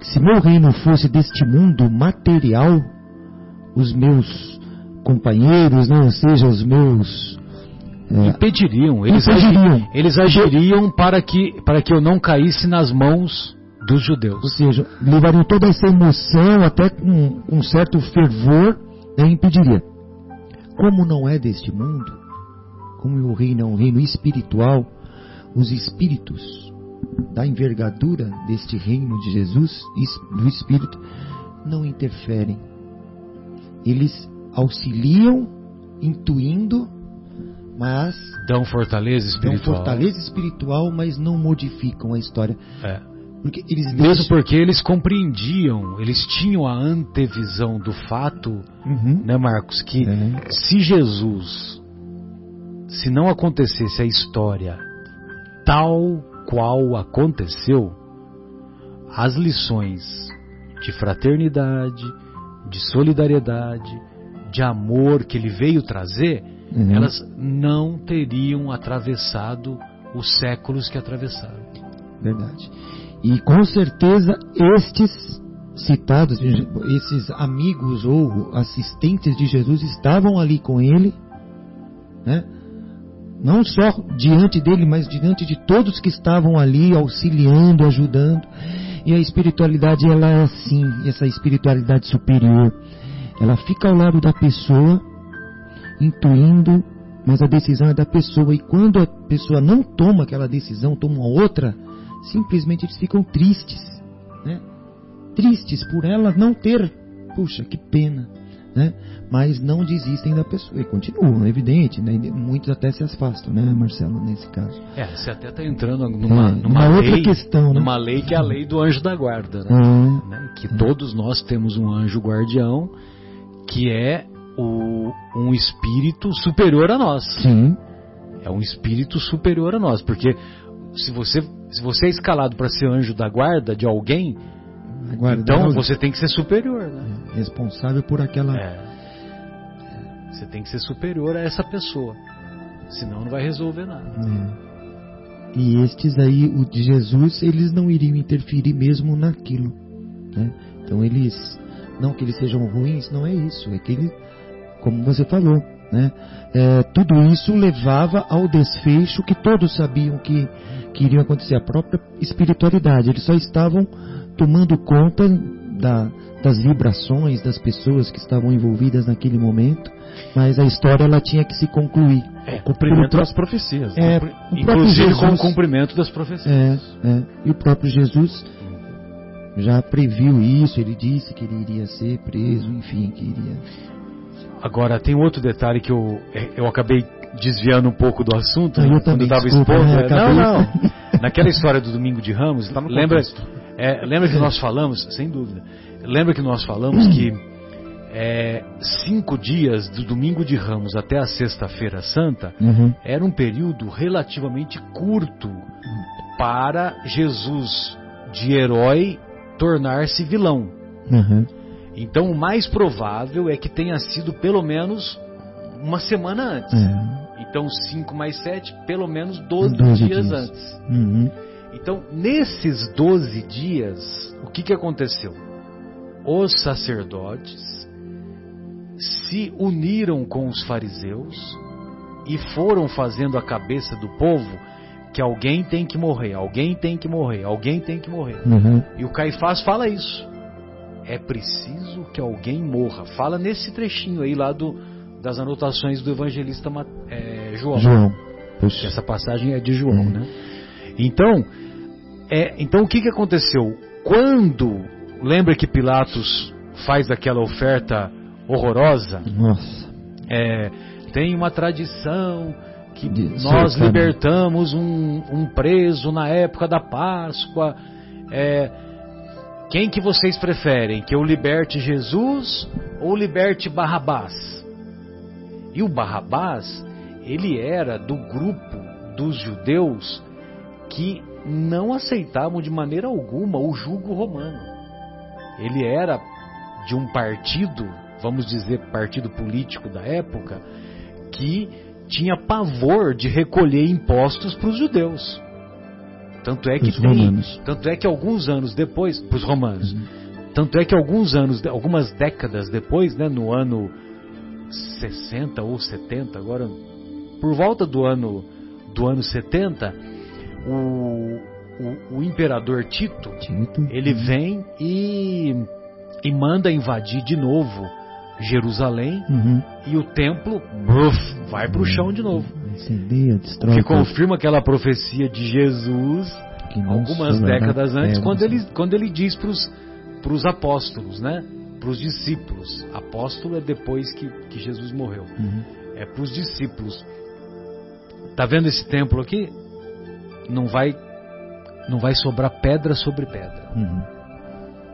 Que se meu reino fosse deste mundo material, os meus companheiros, né, ou seja, os meus é, impediriam, eles impediriam. Agiriam, eles agiriam para que para que eu não caísse nas mãos dos judeus. Ou seja, levariam toda essa emoção até com um certo fervor e né, impediria. Como não é deste mundo, como o reino é um reino espiritual, os espíritos da envergadura deste reino de Jesus, do Espírito, não interferem. Eles auxiliam, intuindo, mas dão fortaleza espiritual. Dão fortaleza espiritual, mas não modificam a história. É. Porque eles Mesmo porque eles compreendiam, eles tinham a antevisão do fato, uhum. né, Marcos, que é. se Jesus, se não acontecesse a história tal qual aconteceu, as lições de fraternidade, de solidariedade, de amor que ele veio trazer, uhum. elas não teriam atravessado os séculos que atravessaram. Verdade. E com certeza estes citados, esses amigos ou assistentes de Jesus estavam ali com ele, né? não só diante dele, mas diante de todos que estavam ali auxiliando, ajudando. E a espiritualidade ela é assim, essa espiritualidade superior. Ela fica ao lado da pessoa, intuindo, mas a decisão é da pessoa. E quando a pessoa não toma aquela decisão, toma outra, simplesmente eles ficam tristes, né? Tristes por ela não ter, puxa, que pena né? Mas não desistem da pessoa e continuam, é evidente, né? Muitos até se afastam, né, Marcelo, nesse caso. É, você até está entrando numa, é, numa lei, outra questão, né? numa lei que é a lei do anjo da guarda, né? É, né? Que é. todos nós temos um anjo guardião que é o, um espírito superior a nós. Sim. É um espírito superior a nós, porque se você se você é escalado para ser anjo da guarda de alguém, então você tem que ser superior, né? É, responsável por aquela. É. Você tem que ser superior a essa pessoa. Senão não vai resolver nada. É. E estes aí, o de Jesus, eles não iriam interferir mesmo naquilo. Né? Então eles. Não que eles sejam ruins, não é isso. É que ele, como você falou, né? É, tudo isso levava ao desfecho que todos sabiam que, que iria acontecer, a própria espiritualidade. Eles só estavam tomando conta da, das vibrações das pessoas que estavam envolvidas naquele momento, mas a história ela tinha que se concluir. É, cumprimento das profecias. É, né? Inclusive Jesus, com o cumprimento das profecias. É, é, e o próprio Jesus já previu isso, ele disse que ele iria ser preso, enfim, que iria. Agora, tem outro detalhe que eu, eu acabei desviando um pouco do assunto, eu quando eu estava expondo. Né? Não, não. <laughs> Naquela história do domingo de Ramos, lembra, é, lembra que nós falamos, sem dúvida, lembra que nós falamos que é, cinco dias do domingo de Ramos até a sexta-feira santa uhum. era um período relativamente curto para Jesus de herói tornar-se vilão. Uhum. Então o mais provável é que tenha sido pelo menos uma semana antes. Uhum. Então 5 mais 7, pelo menos 12, dias, dias, antes. Uhum. Então, nesses 12 dias, o que, que aconteceu? Os sacerdotes se uniram com os fariseus e foram fazendo a cabeça do povo que alguém tem que morrer, alguém tem que morrer, alguém tem que morrer. Uhum. E o Caifás fala isso. É preciso que alguém morra. Fala nesse trechinho aí lá do, das anotações do evangelista é, João. João. Essa passagem é de João, uhum. né? Então, é, então o que, que aconteceu? Quando lembra que Pilatos faz aquela oferta horrorosa? Nossa. É, tem uma tradição que De nós libertamos um, um, preso na época da Páscoa. É, quem que vocês preferem? Que eu liberte Jesus ou liberte Barrabás? E o Barrabás, ele era do grupo dos judeus que não aceitavam de maneira alguma o jugo romano. Ele era de um partido, vamos dizer, partido político da época, que tinha pavor de recolher impostos para os judeus. Tanto é que tem, romanos. tanto é que alguns anos depois, para os romanos, uhum. tanto é que alguns anos, algumas décadas depois, né, no ano 60 ou 70, agora por volta do ano do ano 70, o, o, o imperador Tito, Tito, ele vem e, e manda invadir de novo Jerusalém uhum. e o templo bruf, vai para o chão de novo. Incendia, que confirma aquela profecia de Jesus algumas décadas antes, quando ele, quando ele diz para os apóstolos, né? para os discípulos. Apóstolo é depois que, que Jesus morreu. Uhum. É para os discípulos. Tá vendo esse templo aqui? Não vai, não vai sobrar pedra sobre pedra. Uhum.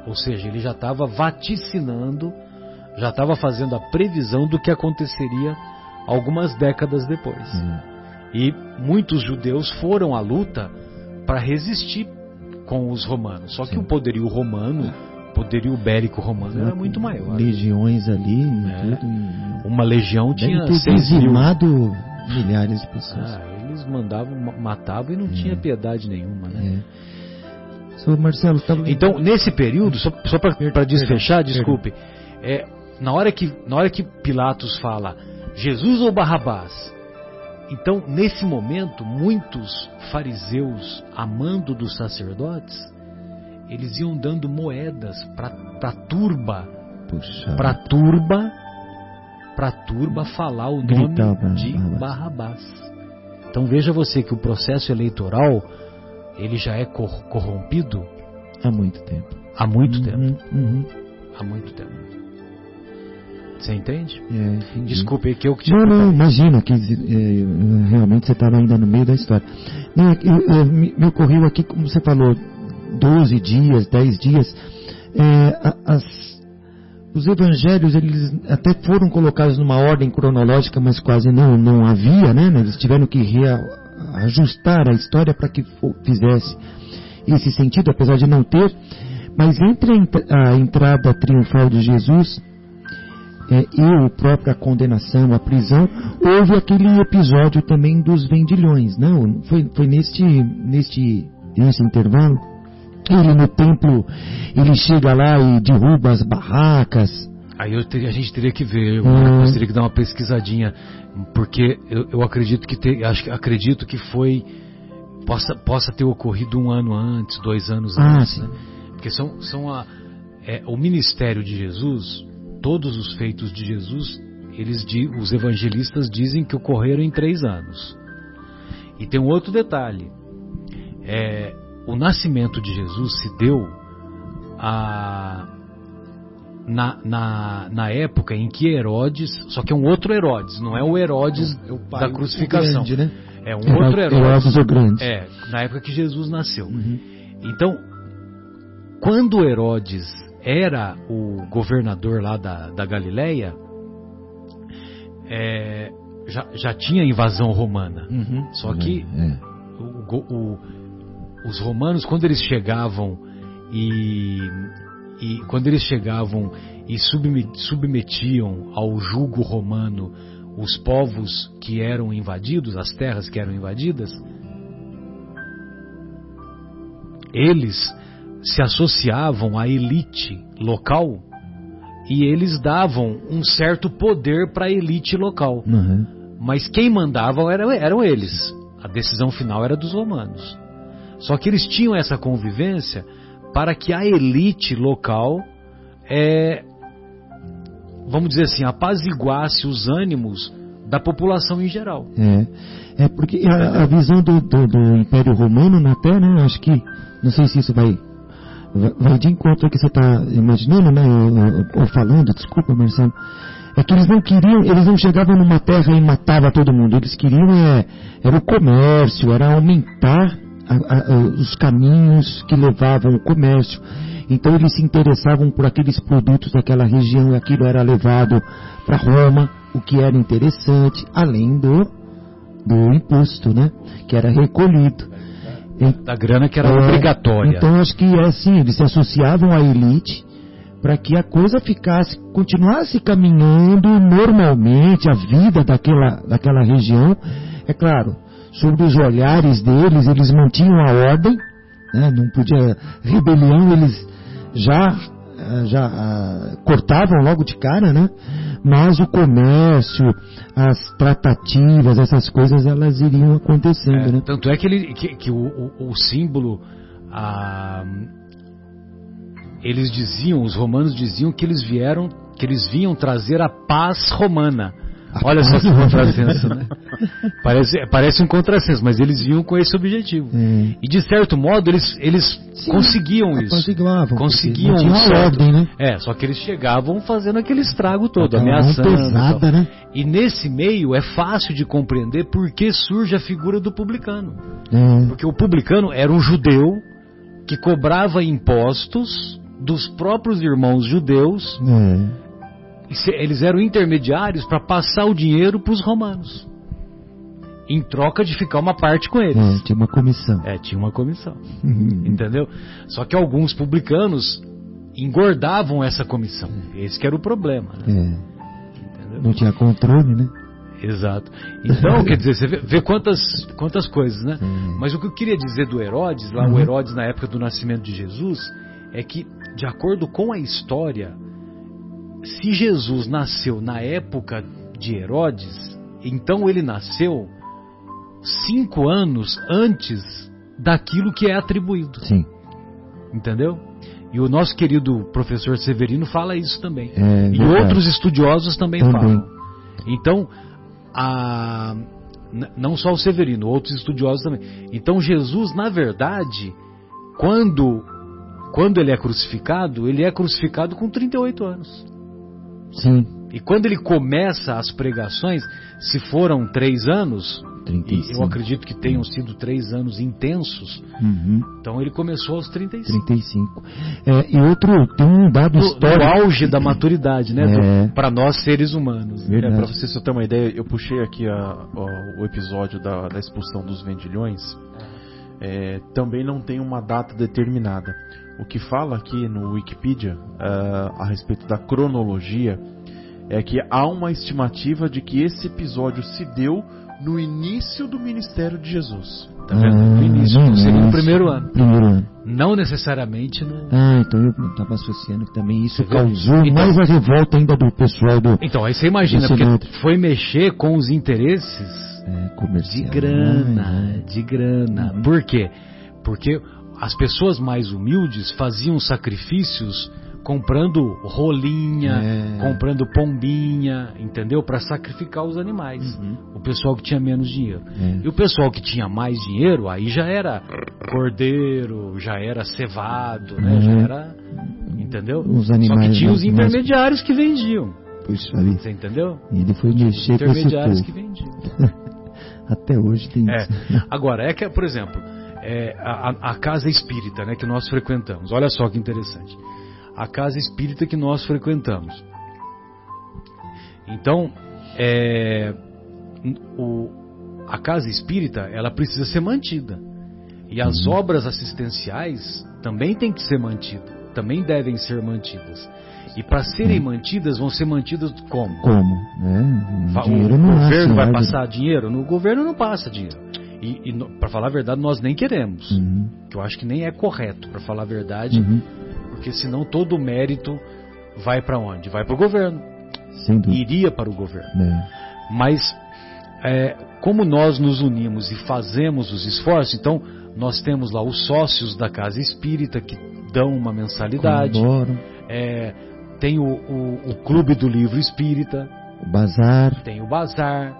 Ou seja, ele já estava vaticinando já estava fazendo a previsão do que aconteceria algumas décadas depois. Uhum. E muitos judeus foram à luta para resistir com os romanos. Só que Sim. o poderio romano, o poderio bélico romano era muito maior. Legiões ali, é. tudo. Uma legião tinha dizimado milhares de pessoas. Ah, mandavam, matavam e não é. tinha piedade nenhuma, né? É. Marcelo, tá... Então, nesse período, só, só para desfechar, desculpe, é, na hora que, na hora que Pilatos fala Jesus ou Barrabás, então nesse momento muitos fariseus, amando dos sacerdotes, eles iam dando moedas para turba, para turba, para turba falar o nome de Barrabás. Então veja você que o processo eleitoral ele já é corrompido há muito tempo. Há muito uhum, tempo. Uhum. Há muito tempo. Você entende? É, Desculpe, é que eu que te Não, não, imagina que é, realmente você estava ainda no meio da história. Não, eu, eu, me, me, ocorreu aqui, como você falou, 12 dias, 10 dias. É, as, os evangelhos, eles até foram colocados numa ordem cronológica, mas quase não, não havia, né? Eles tiveram que ajustar a história para que fizesse esse sentido, apesar de não ter. Mas entre a entrada triunfal de Jesus é, e a própria condenação, a prisão, houve aquele episódio também dos vendilhões, não? Foi, foi neste, neste, nesse intervalo. Ele no templo, ele chega lá e derruba as barracas. Aí teria, a gente teria que ver, eu é. teria que dar uma pesquisadinha, porque eu, eu acredito que ter, acho, acredito que foi possa, possa ter ocorrido um ano antes, dois anos ah, antes, né? porque são, são a, é, o ministério de Jesus todos os feitos de Jesus, eles, os evangelistas dizem que ocorreram em três anos. E tem um outro detalhe: é, o nascimento de Jesus se deu a, na, na, na, época em que Herodes, só que é um outro Herodes, não é o Herodes é o pai, da crucificação. Grande, né? É um outro Herodes. Herodes o Grande. É, na época que Jesus nasceu. Uhum. Então, quando Herodes era o governador lá da, da Galileia, é, já, já tinha invasão romana. Uhum. Só que é, é. O, o, os romanos, quando eles chegavam e, e quando eles chegavam e submetiam ao jugo romano os povos que eram invadidos, as terras que eram invadidas, eles se associavam à elite local e eles davam um certo poder para a elite local. Uhum. Mas quem mandava eram, eram eles. A decisão final era dos romanos. Só que eles tinham essa convivência para que a elite local, é, vamos dizer assim, apaziguasse os ânimos da população em geral. É, é porque a, a visão do, do, do, Império Romano na Terra, né, acho que, não sei se isso vai vai de encontro ao que você está imaginando, né, ou, ou, falando, desculpa, Marcelo, é que eles não queriam, eles não chegavam numa terra e matavam todo mundo, eles queriam é, era o comércio, era aumentar a, a, os caminhos que levavam o comércio. Então eles se interessavam por aqueles produtos daquela região e aquilo era levado para Roma, o que era interessante, além do do imposto, né? Que era recolhido. Da grana que era é, obrigatória. Então acho que é assim, eles se associavam à elite para que a coisa ficasse, continuasse caminhando normalmente, a vida daquela, daquela região. É claro, sob os olhares deles, eles mantinham a ordem, né? não podia rebelião, eles já eh, já uh, cortavam logo de cara, né? Mas o comércio, as tratativas, essas coisas, elas iriam acontecendo, é, né? Tanto é que, ele, que, que o, o, o, símbolo, ah, eles diziam, os romanos diziam que eles vieram, que eles vinham trazer a paz romana. Olha só que <laughs> contrassenso, né? <laughs> Parece, parece um contrassenso, mas eles vinham com esse objetivo. É. E de certo modo eles, eles Sim, conseguiam isso. Conseguiam, conseguiam um ordem, né? É, só que eles chegavam fazendo aquele estrago todo, ameaçando. Pesada, né? E nesse meio é fácil de compreender por que surge a figura do publicano. É. Porque o publicano era um judeu que cobrava impostos dos próprios irmãos judeus. É eles eram intermediários para passar o dinheiro para os romanos. Em troca de ficar uma parte com eles. É, tinha uma comissão. É, tinha uma comissão. entendeu? Só que alguns publicanos engordavam essa comissão. Esse que era o problema. Né? É. Não tinha controle, né? Exato. Então, <laughs> quer dizer, você vê, vê, quantas, quantas coisas, né? É. Mas o que eu queria dizer do Herodes, lá uhum. o Herodes na época do nascimento de Jesus, é que, de acordo com a história, se Jesus nasceu na época de Herodes, então ele nasceu cinco anos antes daquilo que é atribuído. Sim. Entendeu? E o nosso querido professor Severino fala isso também. É, e verdade. outros estudiosos também, também, falam. Então, a, não só o Severino, outros estudiosos também. Então, Jesus, na verdade, quando, quando ele é crucificado, ele é crucificado com 38 anos. Sim. E quando ele começa as pregações, se foram três anos, 35. eu acredito que tenham sido três anos intensos, uhum. então ele começou aos 35. 35. É, e outro, tem um dado do, histórico. Do auge da maturidade, né? É. Para nós seres humanos. É, para você ter uma ideia, eu puxei aqui a, a, o episódio da, da, expulsão dos vendilhões. É, também não tem uma data determinada. O que fala aqui no Wikipedia uh, a respeito da cronologia é que há uma estimativa de que esse episódio se deu no início do ministério de Jesus. Tá vendo? Ah, no início, no, seria no primeiro ano. Primeiro ano. Não necessariamente no. Ah, então eu estava associando que também isso causou então, mais a revolta ainda do pessoal do. Então, aí você imagina, porque foi mexer com os interesses é, de grana, né? de grana. Por quê? Porque as pessoas mais humildes faziam sacrifícios comprando rolinha, é. comprando pombinha, entendeu? Para sacrificar os animais. Uhum. O pessoal que tinha menos dinheiro. É. E o pessoal que tinha mais dinheiro, aí já era cordeiro, já era cevado, né? Uhum. Já era, entendeu? Os animais Só que tinha os intermediários que vendiam. Puxa Você entendeu? E ele foi mexer com intermediários que vendiam. <laughs> Até hoje tem é. isso. Agora, é que, por exemplo, é, a, a, casa espírita né, que nós frequentamos. Olha só que interessante. A casa espírita que nós frequentamos. Então, é, o, a casa espírita ela precisa ser mantida. E as uhum. obras assistenciais também têm que ser mantidas, também devem ser mantidas. E para serem uhum. mantidas, vão ser mantidas como? Como? É, o, o governo vai passar dinheiro? No governo não passa dinheiro. E, e para falar a verdade, nós nem queremos. Uhum. Que eu acho que nem é correto, para falar a verdade, uhum. porque senão todo o mérito vai para onde? Vai para o governo. Iria para o governo. É. Mas, é, como nós nos unimos e fazemos os esforços, então nós temos lá os sócios da casa espírita que dão uma mensalidade. É, tem o, o, o, Clube do Livro Espírita. O Bazar. Tem o Bazar.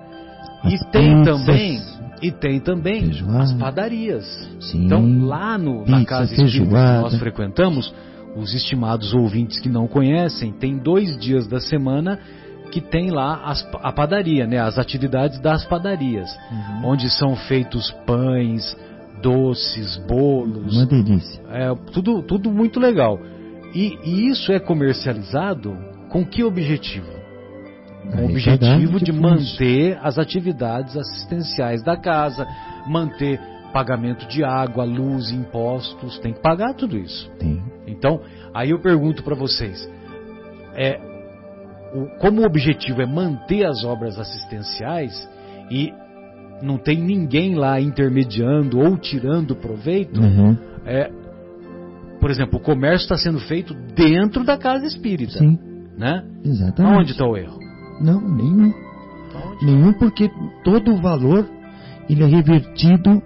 e tem também e tem também feijoada. as padarias. Sim. Então, lá no, na casa espírita que nós frequentamos, os estimados ouvintes que não conhecem, tem dois dias da semana que tem lá as, a padaria, né, as atividades das padarias, uhum. onde são feitos pães, doces, bolos. Uma delícia. É, tudo, tudo muito legal. E, e isso é comercializado com que objetivo? Com o objetivo de manter as atividades assistenciais da casa, manter pagamento de água, luz, impostos, tem que pagar tudo isso. Tem. Então, aí eu pergunto para vocês, é, o, como o objetivo é manter as obras assistenciais e não tem ninguém lá intermediando ou tirando proveito, uhum. é, por exemplo, o comércio está sendo feito dentro da casa espírita. Sim. Né? Exatamente. Onde está o erro? Não, nenhum. Nenhum, porque todo o valor ele é revertido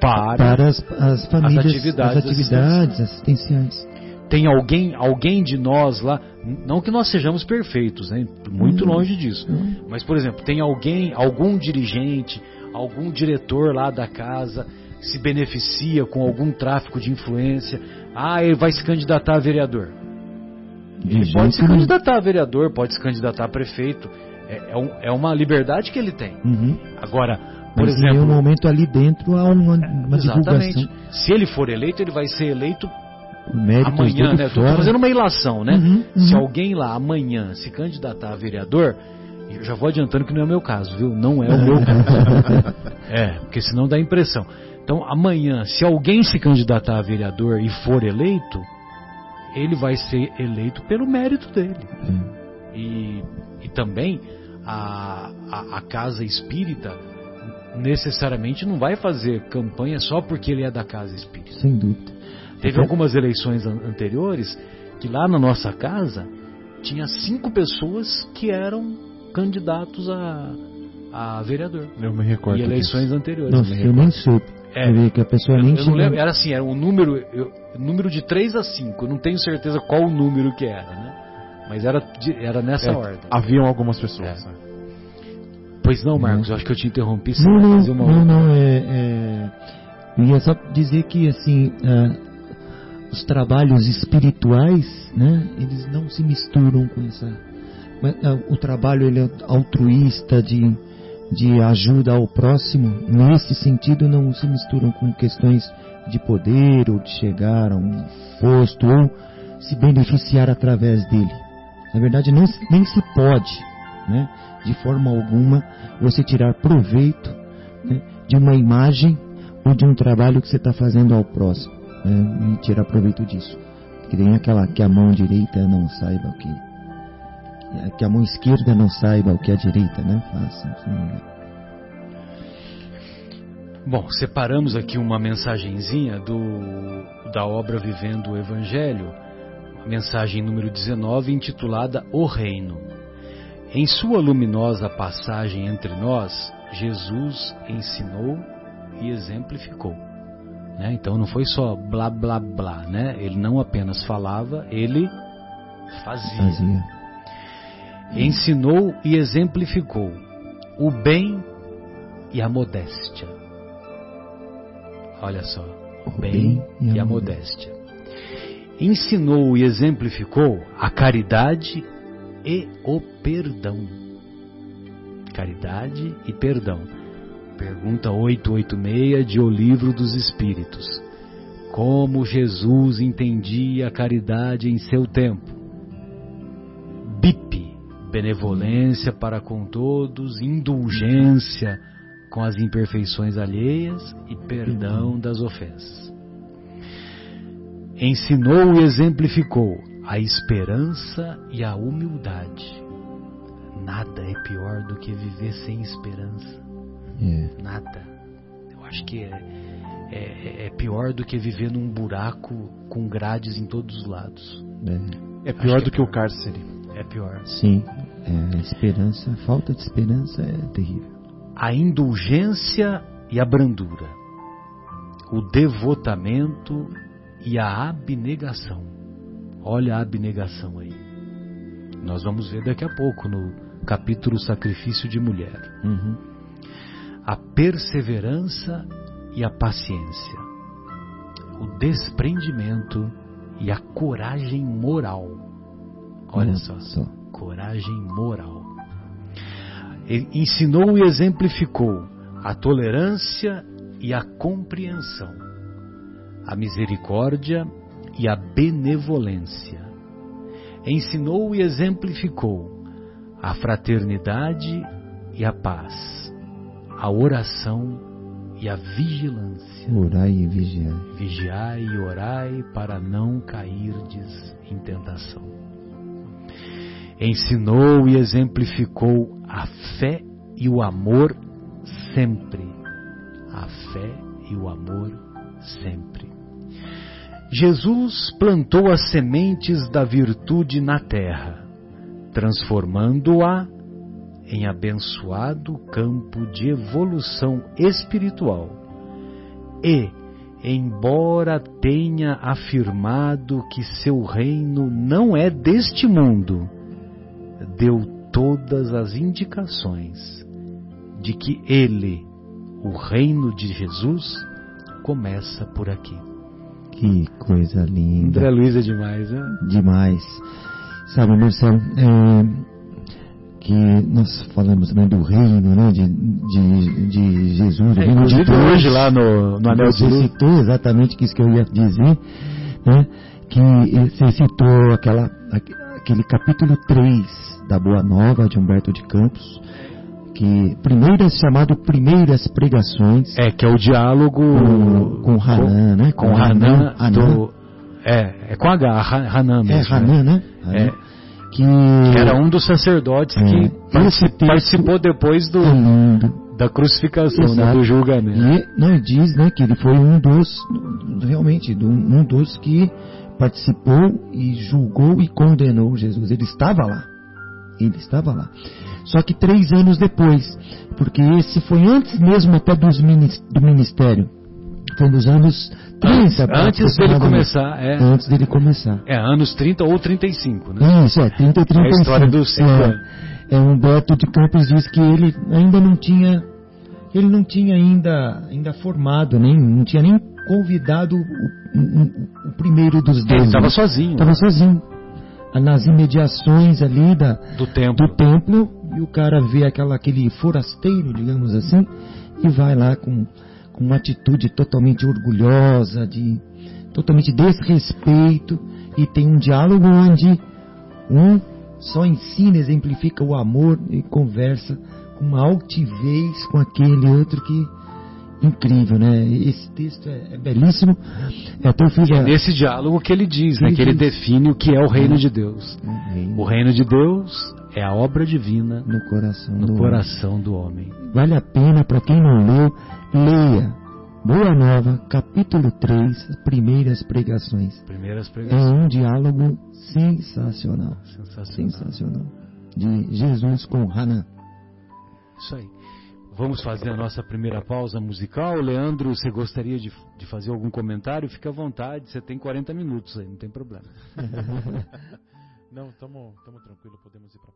para, para as, as, famílias, as atividades, as atividades assistenciais. Tem alguém, alguém de nós lá, não que nós sejamos perfeitos, né? muito hum, longe disso. Hum. Mas, por exemplo, tem alguém, algum dirigente, algum diretor lá da casa se beneficia com algum tráfico de influência. Ah, ele vai se candidatar a vereador. Ele pode se candidatar a vereador, pode se candidatar a prefeito. É, é, um, é uma liberdade que ele tem. Uhum. Agora, por Mas exemplo. Em um momento ali dentro há uma, uma exatamente. divulgação. Se ele for eleito, ele vai ser eleito amanhã, né? Estou fazendo uma ilação, né? Uhum, uhum. Se alguém lá amanhã se candidatar a vereador, eu já vou adiantando que não é o meu caso, viu? Não é o meu <laughs> caso. é, porque senão dá impressão. Então, amanhã, se alguém se candidatar a vereador e for eleito, ele vai ser eleito pelo mérito dele. E, e também a, a, a casa espírita necessariamente não vai fazer campanha só porque ele é da casa espírita. Sem dúvida. Teve algumas eleições an anteriores que lá na nossa casa tinha cinco pessoas que eram candidatos a, a vereador. Eu me recordo. E eleições disso. anteriores. Nossa, eu, eu nem soube. É, que a pessoa eu, nem eu lembro, Era assim, era um número, eu, número de 3 a 5. Eu não tenho certeza qual o número que era, né? Mas era, era nessa é, ordem. Haviam algumas pessoas. É. Né? Pois não, Marcos, eu acho que eu te interrompi. Não, não, fazer uma não, não, é, é, Eu ia só dizer que, assim, uh, os trabalhos espirituais, né, eles não se misturam com essa... Uh, o trabalho ele é altruísta, de de ajuda ao próximo, nesse sentido, não se misturam com questões de poder ou de chegar a um posto ou se beneficiar através dele. Na verdade, nem se pode, né, de forma alguma, você tirar proveito né, de uma imagem ou de um trabalho que você está fazendo ao próximo né, e tirar proveito disso. Que nem aquela que a mão direita não saiba o que que a mão esquerda não saiba o que a direita né, faça. Bom, separamos aqui uma mensagenzinha do, da obra Vivendo o Evangelho, mensagem número 19, intitulada O Reino. Em sua luminosa passagem entre nós, Jesus ensinou e exemplificou. Né? Então não foi só blá blá blá, né? Ele não apenas falava, ele fazia. fazia ensinou e exemplificou o bem e a modéstia. Olha só, o bem e a modéstia. Ensinou e exemplificou a caridade e o perdão. Caridade e perdão. Pergunta 886 de O Livro dos Espíritos. Como Jesus entendia a caridade em seu tempo? BIP benevolência para com todos, indulgência com as imperfeições alheias e perdão das ofensas. Ensinou e exemplificou a esperança e a humildade. Nada é pior do que viver sem esperança. É. Nada. Eu acho que é, é, é, pior do que viver num buraco com grades em todos os lados. É, é pior do que, é pior. o cárcere. É pior. Sim, é, esperança, falta de esperança é terrível. A indulgência e a brandura, o devotamento e a abnegação. Olha a abnegação aí. Nós vamos ver daqui a pouco no capítulo Sacrifício de Mulher. Uhum. A perseverança e a paciência, o desprendimento e a coragem moral Olha só, só, coragem moral. Ele ensinou e exemplificou a tolerância e a compreensão, a misericórdia e a benevolência. Ensinou e exemplificou a fraternidade e a paz, a oração e a vigilância. Orai e vigiai. Vigiai e orai para não cairdes em tentação. Ensinou e exemplificou a fé e o amor sempre. A fé e o amor sempre. Jesus plantou as sementes da virtude na terra, transformando-a em abençoado campo de evolução espiritual. E, embora tenha afirmado que seu reino não é deste mundo, deu todas as indicações de que ele, o reino de Jesus, começa por aqui. Que coisa linda. André Luiz é demais, né? Demais. Sabe, Marcelo, é, que nós falamos né, do reino né, de, de, de Jesus, é, reino de Deus, hoje lá no, no Anel Você citou exatamente isso que eu ia dizer, né, que você citou aquela, aquele capítulo 3 da Boa Nova de Humberto de Campos, que primeiras chamado primeiras pregações é que é o diálogo com, com Hanan, né com, com Hanan, Hanan do é, é com H, Hanan mesmo. É Hanan, né? né? É, que, que era um dos sacerdotes é, que participou, participou depois do, é da crucificação, né, do julgamento. E não, diz né, que ele foi um dos, realmente, um dos que participou e julgou e condenou Jesus. Ele estava lá. Ele estava lá. Só que três anos depois, porque esse foi antes mesmo até dos, do ministério. Foi nos anos 30. Antes dele começar, é. Antes dele começar. É, anos 30 ou 35, né? Isso, é, 30 e 35. É a história dos cinco é, é, Humberto de Campos diz que ele ainda não tinha, ele não tinha ainda, ainda formado, nem, não tinha nem convidado o, o, primeiro dos dois. Ele estava sozinho. Estava sozinho. Nas imediações ali da, do templo. do templo, e o cara vê aquela, aquele forasteiro, digamos assim, e vai lá com com uma atitude totalmente orgulhosa, de totalmente desrespeito, e tem um diálogo onde um só ensina, exemplifica o amor e conversa com uma altivez com aquele outro que incrível, né? Esse texto é, é belíssimo. É, até fiz a... é nesse diálogo que ele diz, né? Que ele define o que é o reino de Deus. O reino, o reino de Deus é a obra divina no coração, no do, coração homem. do homem. Vale a pena para quem não leu, leia. Boa Nova, capítulo 3, primeiras pregações. Primeiras pregações. É um diálogo sensacional. Sensacional. Sensacional. De Jesus com Hanan. Isso aí. Vamos fazer a nossa primeira pausa musical. Leandro, você gostaria de, de fazer algum comentário? Fique à vontade, você tem 40 minutos aí, não tem problema. <laughs> Não, estamos tranquilo, podemos ir para.